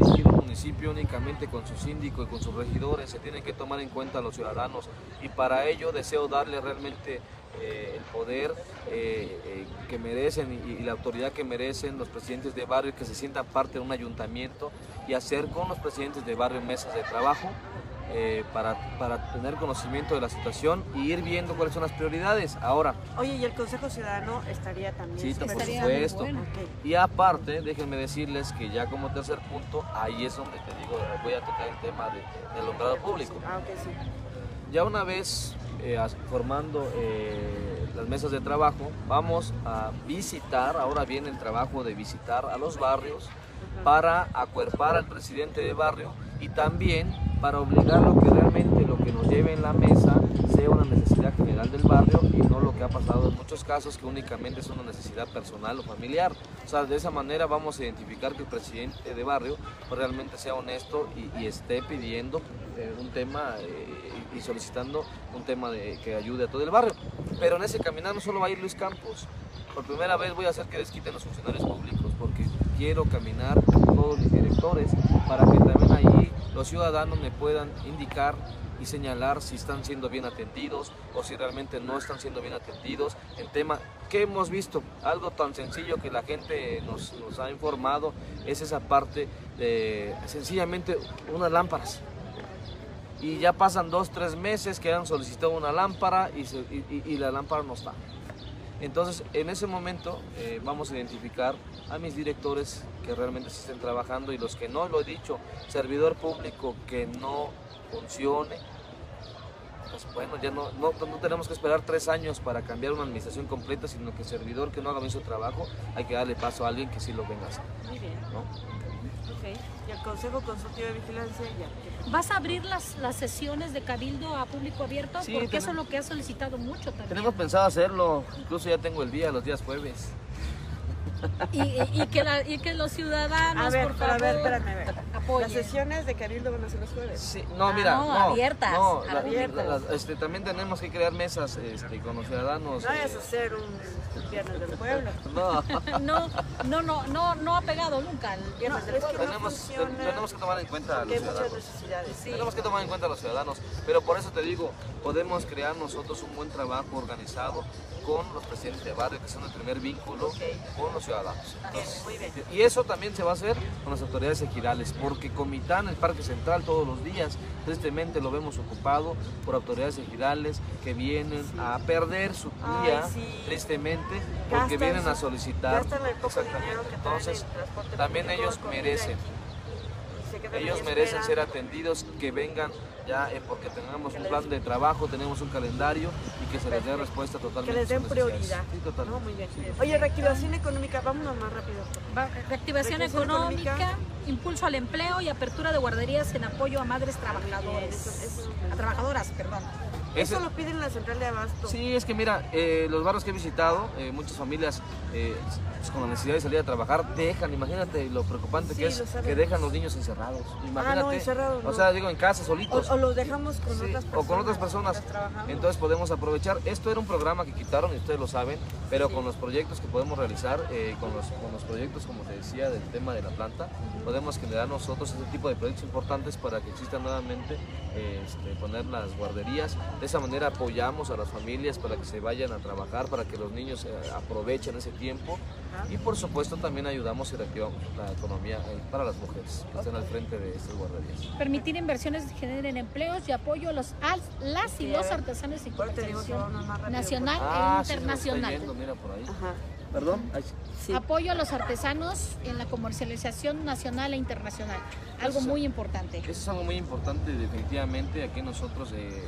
Speaker 3: dirigir un municipio únicamente con su síndico y con sus regidores. Se tienen que tomar en cuenta los ciudadanos y para ello deseo darle realmente eh, el poder que merecen y, y la autoridad que merecen los presidentes de barrio que se sientan parte de un ayuntamiento y hacer con los presidentes de barrio mesas de trabajo eh, para, para tener conocimiento de la situación y ir viendo cuáles son las prioridades. Ahora,
Speaker 2: Oye, y el Consejo Ciudadano estaría también.
Speaker 3: Sí, por supuesto.
Speaker 4: bueno.
Speaker 2: Ok.
Speaker 3: y aparte, déjenme decirles que ya como tercer punto, ahí es donde te digo, voy a tocar el tema de, del alumbrado público.
Speaker 2: Ah, ok, sí.
Speaker 3: Ya una vez eh, formando eh, las mesas de trabajo, vamos a visitar, ahora viene el trabajo de visitar a los barrios para acuerpar al presidente de barrio y también para obligarlo que realmente lo que nos lleve en la mesa sea una necesidad general del barrio y no lo que ha pasado en muchos casos que únicamente es una necesidad personal o familiar. O sea, de esa manera vamos a identificar que el presidente de barrio pues, realmente sea honesto y, y esté pidiendo eh, un tema eh, y solicitando un tema de, que ayude a todo el barrio. Pero en ese caminar no solo va a ir Luis Campos. Por primera vez voy a hacer que desquiten los funcionarios públicos porque quiero caminar con todos mis directores para que también allí los ciudadanos me puedan indicar y señalar si están siendo bien atendidos o si realmente no están siendo bien atendidos. El tema que hemos visto, algo tan sencillo que la gente nos, nos ha informado, es esa parte de sencillamente unas lámparas y ya pasan dos, tres meses que han solicitado una lámpara y, se- y la lámpara no está. Entonces, en ese momento eh, vamos a identificar a mis directores que realmente se estén trabajando y los que no, lo he dicho, servidor público que no funcione, pues bueno, ya no, no, no tenemos que esperar tres años para cambiar una administración completa, sino que servidor que no haga bien su trabajo, hay que darle paso a alguien que sí lo venga a hacer.
Speaker 2: Muy bien.
Speaker 3: ¿no?
Speaker 2: Ok. Y el Consejo Consultivo de Vigilancia, ya.
Speaker 4: ¿Vas a abrir las, las sesiones de cabildo a público abierto?
Speaker 3: Sí,
Speaker 4: Porque eso
Speaker 3: tenemos-
Speaker 4: es lo que ha solicitado mucho también.
Speaker 3: Tenemos pensado hacerlo, incluso ya tengo el día, los días jueves.
Speaker 4: Y, y- y que la- y que los ciudadanos,
Speaker 2: A ver,
Speaker 4: por favor,
Speaker 2: a ver, espérame, a ver.
Speaker 4: Apoyen.
Speaker 2: Las sesiones de Cabildo van a ser los jueves.
Speaker 3: Sí, no,
Speaker 4: Ah,
Speaker 3: mira,
Speaker 4: no,
Speaker 3: no,
Speaker 4: abiertas,
Speaker 3: no, la-
Speaker 2: abiertas.
Speaker 3: la- este, también tenemos que crear mesas este, con los ciudadanos.
Speaker 2: No vayas
Speaker 3: eh,
Speaker 2: a hacer un Viernes del Pueblo.
Speaker 3: no,
Speaker 4: No, no, no, no, no ha pegado nunca el
Speaker 2: No,
Speaker 4: viernes del
Speaker 2: es que
Speaker 4: pueblo.
Speaker 2: no
Speaker 3: tenemos, tenemos que tomar en cuenta a los
Speaker 2: hay muchas
Speaker 3: ciudadanos. Tenemos que tomar en cuenta a los ciudadanos, pero por eso te digo, podemos crear nosotros un buen trabajo organizado con los presidentes de barrio, que son el primer vínculo con los ciudadanos. Entonces,
Speaker 2: muy bien.
Speaker 3: Y eso también se va a hacer con las autoridades ejidales, porque Comitán, el Parque Central, todos los días, tristemente lo vemos ocupado por autoridades ejidales que vienen a perder su
Speaker 2: Ay,
Speaker 3: día,
Speaker 2: sí.
Speaker 3: tristemente, porque
Speaker 2: Gastan
Speaker 3: vienen a solicitar.
Speaker 2: traen
Speaker 3: Entonces, también ellos merecen. Ellos merecen ser atendidos, que vengan ya eh, porque tengamos un plan de trabajo, tenemos un calendario y que se les dé respuesta
Speaker 2: Que
Speaker 3: totalmente.
Speaker 2: les
Speaker 3: a
Speaker 2: den prioridad.
Speaker 3: Sí, totalmente.
Speaker 2: No, muy bien.
Speaker 3: Sí.
Speaker 2: Oye, reactivación económica, vámonos más rápido.
Speaker 4: Va- Reactivación
Speaker 2: Reactivación
Speaker 4: económica,
Speaker 2: económica.
Speaker 4: impulso al empleo y apertura de guarderías en apoyo a madres trabajadoras.
Speaker 2: eso- eso me
Speaker 4: a trabajadoras, perdón.
Speaker 2: Eso lo piden en la central de abasto.
Speaker 3: Sí, es que mira, eh, los barrios que he visitado, eh, muchas familias eh, pues, con la necesidad de salir a trabajar dejan, imagínate lo preocupante
Speaker 2: Sí,
Speaker 3: que es que dejan los niños encerrados. Imagínate,
Speaker 2: encerrados
Speaker 3: o
Speaker 2: no.
Speaker 3: sea, digo en casa solitos.
Speaker 2: O, o los dejamos con
Speaker 3: Sí,
Speaker 2: otras personas.
Speaker 3: o con otras personas. Entonces podemos aprovechar. Esto era un programa que quitaron y ustedes lo saben, pero con los proyectos que podemos realizar, con, los, con los proyectos, como te decía, del tema de la planta, podemos generar nosotros ese tipo de proyectos importantes para que exista nuevamente, este, poner las guarderías. De esa manera apoyamos a las familias para que se vayan a trabajar, para que los niños eh, aprovechen ese tiempo y por supuesto también ayudamos y reactivamos la economía eh, para las mujeres que están al frente de estas guarderías.
Speaker 1: Permitir inversiones que generen empleos y apoyo a los a las y los artesanos y nacional
Speaker 3: Ah,
Speaker 1: e
Speaker 3: sí,
Speaker 1: internacional.
Speaker 3: yendo, mira por ahí.
Speaker 2: Ajá.
Speaker 3: Perdón.
Speaker 2: Sí.
Speaker 1: Apoyo a los artesanos en la comercialización nacional e internacional. Algo
Speaker 3: Eso-
Speaker 1: muy importante.
Speaker 3: Eso es algo muy importante, definitivamente. Aquí nosotros eh,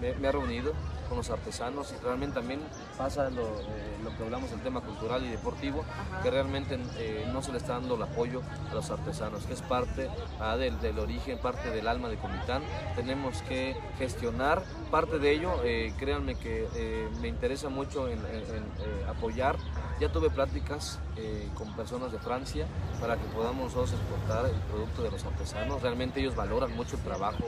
Speaker 3: me, me he reunido con los artesanos y realmente también pasa lo, eh, lo que hablamos del tema cultural y deportivo,
Speaker 2: Ajá.
Speaker 3: que realmente eh, no se le está dando el apoyo a los artesanos, que es parte ah, del, del origen, parte del alma de Comitán. Tenemos que gestionar parte de ello. eh, créanme que me interesa mucho en, en- en, apoyar. Ya tuve pláticas eh, con personas de Francia para que podamos nosotros exportar el producto de los artesanos. Realmente ellos valoran mucho el trabajo,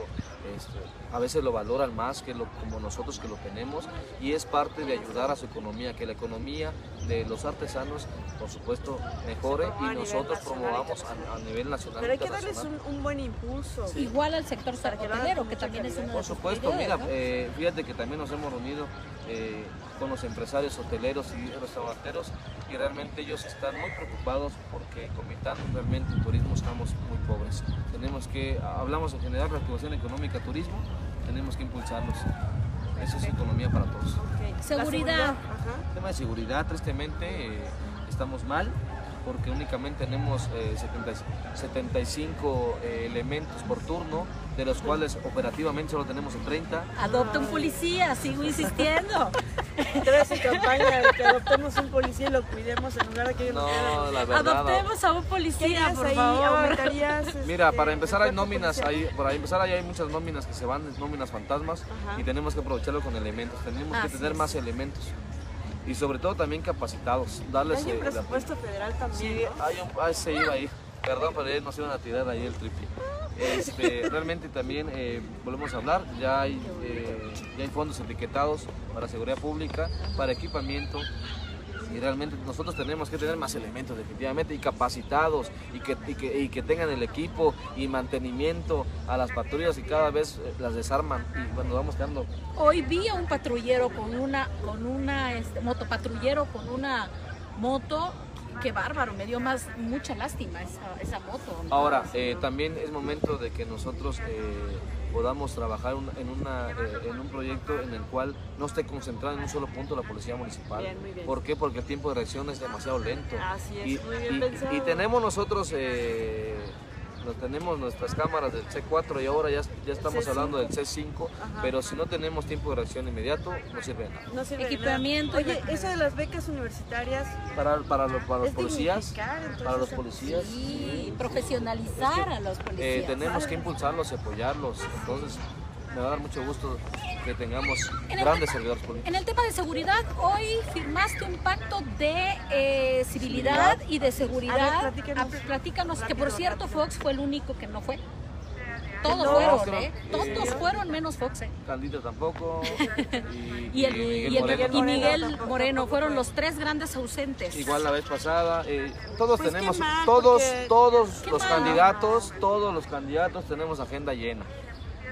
Speaker 3: este, a veces lo valoran más que lo, como nosotros que lo tenemos y es parte de ayudar a su economía, que la economía de los artesanos, por supuesto, mejore y nosotros promovamos a, a nivel nacional.
Speaker 2: Pero hay
Speaker 3: e
Speaker 2: que darles
Speaker 3: internacional.
Speaker 2: un, un buen impulso.
Speaker 1: Igual al sector
Speaker 2: Para que
Speaker 1: también es una de
Speaker 3: Por supuesto, mira,
Speaker 1: ¿no?
Speaker 3: eh, fíjate que también nos hemos reunido eh, con los empresarios hoteleros y restauranteros y realmente ellos están muy preocupados porque Comitán realmente en turismo estamos muy pobres. Tenemos que, hablamos en general de reactivación económica, turismo, tenemos que impulsarlos. Eso es economía para todos.
Speaker 1: Seguridad.
Speaker 2: Ajá.
Speaker 3: El tema de seguridad, tristemente, eh, estamos mal porque únicamente tenemos eh, 70 75 eh, elementos por turno, de los cuales operativamente solo tenemos el 30.
Speaker 1: Adopta un policía, sigo insistiendo.
Speaker 2: Traes en campaña que adoptemos un policía y lo cuidemos en lugar de que ellos nos
Speaker 3: No,
Speaker 2: queden.
Speaker 3: la verdad. no.
Speaker 1: Adoptemos a un
Speaker 2: ¿Qué
Speaker 1: policía, por
Speaker 2: ahí?
Speaker 1: favor.
Speaker 2: ¿Aumentarías,
Speaker 3: Mira,
Speaker 2: este,
Speaker 3: para empezar hay nóminas, hay, para empezar ahí hay muchas nóminas que se van, nóminas fantasmas
Speaker 2: Ajá.
Speaker 3: y tenemos que aprovecharlo con elementos, tenemos que tener
Speaker 1: es.
Speaker 3: más elementos y sobre todo también capacitados, darles
Speaker 2: Hay un
Speaker 3: eh, la-
Speaker 2: presupuesto federal también,
Speaker 3: Sí,
Speaker 2: ¿no?
Speaker 3: hay un, ah, se iba ahí, perdón, pero ellos nos iban a tirar ahí el triple. Este, realmente también eh, volvemos a hablar, ya hay, eh, ya hay fondos etiquetados para seguridad pública, para equipamiento, y realmente nosotros tenemos que tener más elementos definitivamente y capacitados y que, y que, y que tengan el equipo y mantenimiento a las patrullas y cada vez eh, las desarman y bueno, vamos quedando
Speaker 1: Hoy vi a un patrullero con una, con una este, motopatrullero con una moto. Qué bárbaro, me dio más mucha lástima esa, esa moto.
Speaker 3: Ahora, eh, también es momento de que nosotros eh, podamos trabajar un- en, una, eh, en un proyecto en el cual no esté concentrada en un solo punto la policía municipal.
Speaker 2: Bien, muy bien.
Speaker 3: ¿Por qué? Porque el tiempo de reacción es demasiado lento.
Speaker 2: Así es,
Speaker 3: y,
Speaker 2: muy bien
Speaker 3: y-
Speaker 2: pensado.
Speaker 3: y tenemos nosotros, eh, no tenemos nuestras cámaras del C4 y ahora ya, ya estamos
Speaker 2: C5.
Speaker 3: hablando del C5,
Speaker 2: Ajá.
Speaker 3: pero si no tenemos tiempo de reacción inmediato, no sirve de nada.
Speaker 2: No sirve de
Speaker 1: Equipamiento
Speaker 2: nada. Oye, eso de las becas universitarias
Speaker 3: Para, para, lo- para los policías, para los policías,
Speaker 1: Sí, profesionalizar a los
Speaker 3: Eh,
Speaker 1: policías.
Speaker 3: tenemos que impulsarlos y apoyarlos. Entonces, me va a dar mucho gusto que tengamos grandes
Speaker 1: tema-
Speaker 3: servidores públicos.
Speaker 1: En el tema de seguridad, hoy firmaste un pacto de eh, civilidad y de seguridad.
Speaker 2: A ver, platícanos.
Speaker 1: Platícanos, que por cierto
Speaker 2: rápido.
Speaker 1: Fox fue el único que no fue. Todos
Speaker 2: No,
Speaker 1: fueron,
Speaker 3: creo-
Speaker 1: ¿eh?
Speaker 3: ¿en
Speaker 1: Todos fueron menos Fox, ¿eh?
Speaker 3: Tampoco. Y,
Speaker 1: Y, el,
Speaker 3: y Miguel
Speaker 1: y el-
Speaker 3: Moreno
Speaker 1: y
Speaker 3: tampoco.
Speaker 1: Miguel
Speaker 2: tampoco,
Speaker 1: Moreno
Speaker 2: tampoco
Speaker 1: fueron
Speaker 2: fue.
Speaker 1: los tres grandes ausentes.
Speaker 3: Igual la vez pasada, eh, todos
Speaker 2: Pues
Speaker 3: tenemos,
Speaker 2: mal,
Speaker 3: todos,
Speaker 2: porque-
Speaker 3: todos
Speaker 1: Qué
Speaker 3: los
Speaker 1: mal.
Speaker 3: candidatos, todos los candidatos tenemos agenda llena.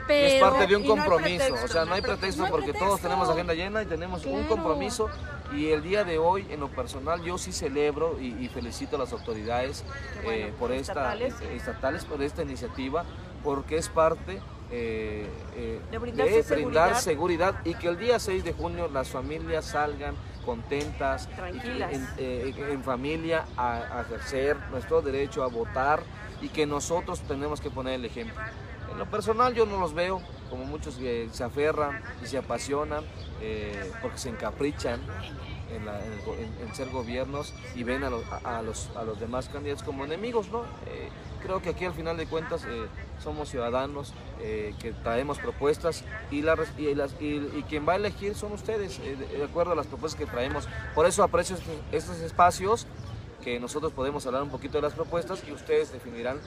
Speaker 1: Pero
Speaker 3: es parte de un
Speaker 2: no
Speaker 3: compromiso,
Speaker 2: pretexto,
Speaker 3: o sea, no hay pretexto
Speaker 1: no hay
Speaker 3: porque todos tenemos agenda llena y tenemos un compromiso y el día de hoy, en lo personal, yo sí celebro y, y felicito a las autoridades
Speaker 2: bueno,
Speaker 3: eh, por esta
Speaker 2: estatales.
Speaker 3: eh, estatales por esta iniciativa, porque es parte eh, eh,
Speaker 2: De
Speaker 3: brindar
Speaker 2: seguridad.
Speaker 3: seguridad y que el día 6 de junio las familias salgan contentas,
Speaker 2: Tranquilas.
Speaker 3: en, eh, en familia a, a ejercer nuestro derecho a votar y que nosotros tenemos que poner el ejemplo. Lo personal yo no los veo como muchos que se aferran y se apasionan eh, porque se encaprichan en, ser gobiernos y ven a los, a, los, a los demás candidatos como enemigos, ¿no? Eh, creo que aquí al final de cuentas eh, somos ciudadanos que traemos propuestas y, las- y- quien va a elegir son ustedes, de, acuerdo a las propuestas que traemos. Por eso aprecio estos espacios que nosotros podemos hablar un poquito de las propuestas y ustedes definirán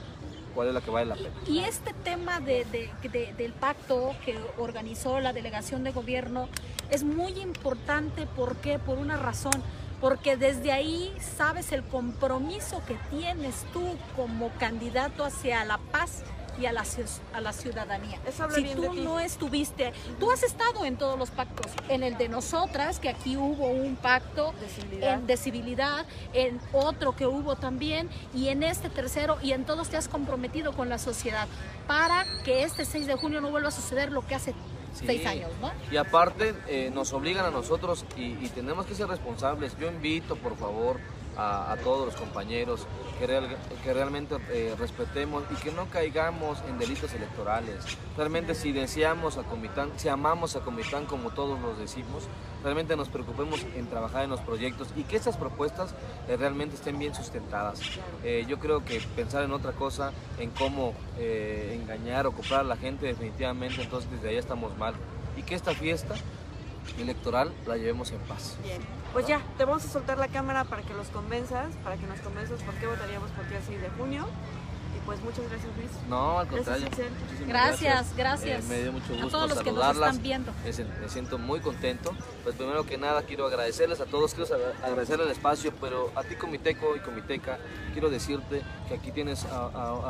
Speaker 3: cuál es la que vale la pena.
Speaker 1: Y este tema de, de- de- del pacto que organizó la delegación de gobierno es muy importante. ¿Por qué? Por una razón. Porque desde ahí sabes el compromiso que tienes tú como candidato hacia la paz
Speaker 4: y a la, a la ciudadanía.
Speaker 2: si
Speaker 4: tú no estuviste, tú has estado en todos los pactos, en el de nosotras, que aquí hubo un pacto
Speaker 2: de civilidad.
Speaker 4: En, de civilidad, en otro que hubo también, y en este tercero, y en todos te has comprometido con la sociedad para que este 6 de junio no vuelva a suceder lo que hace seis años, ¿no?
Speaker 3: Y aparte eh, nos obligan a nosotros y, y, tenemos que ser responsables. Yo invito, por favor, a, todos los compañeros, que, que realmente eh, respetemos y que no caigamos en delitos electorales. Realmente si deseamos a Comitán, si amamos a Comitán como todos nos decimos, realmente nos preocupemos en trabajar en los proyectos y que estas propuestas eh, realmente estén bien sustentadas. Eh, yo creo que pensar en otra cosa, en cómo engañar o comprar a la gente, definitivamente entonces desde ahí estamos mal. Y que esta fiesta electoral la llevemos en paz.
Speaker 2: Bien, pues ya, te vamos a soltar la cámara para que los convenzas, para que nos convenzas por qué votaríamos por ti el 6 de junio. Y pues muchas gracias Luis.
Speaker 3: No, al contrario.
Speaker 4: Gracias, gracias.
Speaker 3: Eh, me dio mucho gusto
Speaker 4: a todos los
Speaker 3: saludarlas.
Speaker 4: Que nos están viendo.
Speaker 3: Me, siento muy contento. Pues primero que nada quiero agradecerles a todos, quiero agradecer el espacio, pero a ti comiteco y comiteca, quiero decirte que aquí tienes a,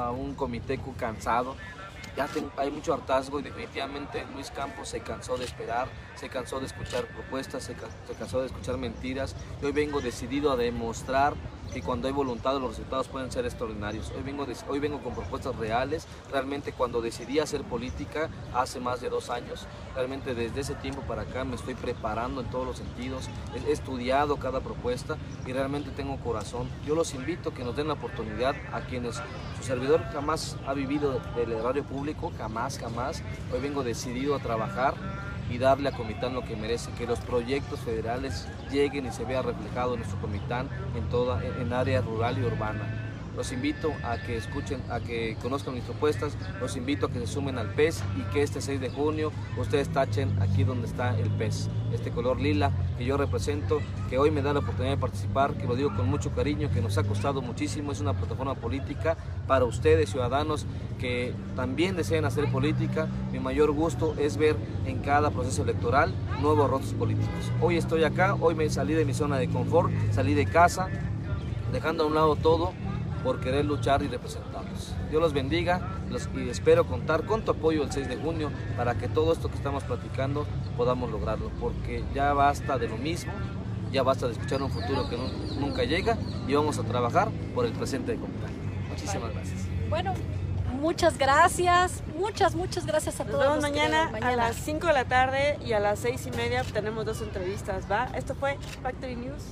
Speaker 3: a un comiteco cansado, ya hay mucho hartazgo y definitivamente Luis Campos se cansó de esperar, se cansó de escuchar propuestas, se, cansó de escuchar mentiras. Y hoy vengo decidido a demostrar que cuando hay voluntad los resultados pueden ser extraordinarios. Hoy vengo, hoy vengo con propuestas reales. Realmente cuando decidí hacer política hace más de dos años, realmente desde ese tiempo para acá me estoy preparando en todos los sentidos. He estudiado cada propuesta y realmente tengo corazón. Yo los invito a que nos den la oportunidad a quienes su servidor jamás ha vivido del erario público, jamás, jamás. Hoy vengo decidido a trabajar y darle a Comitán lo que merece, que los proyectos federales lleguen y se vea reflejado en nuestro Comitán en toda en área rural y urbana. Los invito a que escuchen, a que conozcan mis propuestas, los invito a que se sumen al PES y que este 6 de junio ustedes tachen aquí donde está el PES, este color lila que yo represento, que hoy me da la oportunidad de participar, que lo digo con mucho cariño, que nos ha costado muchísimo, es una plataforma política para ustedes ciudadanos que también desean hacer política. Mi mayor gusto es ver en cada proceso electoral nuevos rostros políticos. Hoy estoy acá, hoy me salí de mi zona de confort, salí de casa, dejando a un lado todo por querer luchar y representarlos. Dios los bendiga y espero contar con tu apoyo el 6 de junio para que todo esto que estamos platicando podamos lograrlo, porque ya basta de lo mismo, ya basta de escuchar un futuro que nunca llega y vamos a trabajar por el presente de Comitán. Muchísimas gracias.
Speaker 4: Bueno, muchas gracias, muchas, muchas gracias a todos.
Speaker 2: Nos vemos mañana, mañana, a las 5 de la tarde y a las 6 y media tenemos dos entrevistas, ¿va? Esto fue Factory News.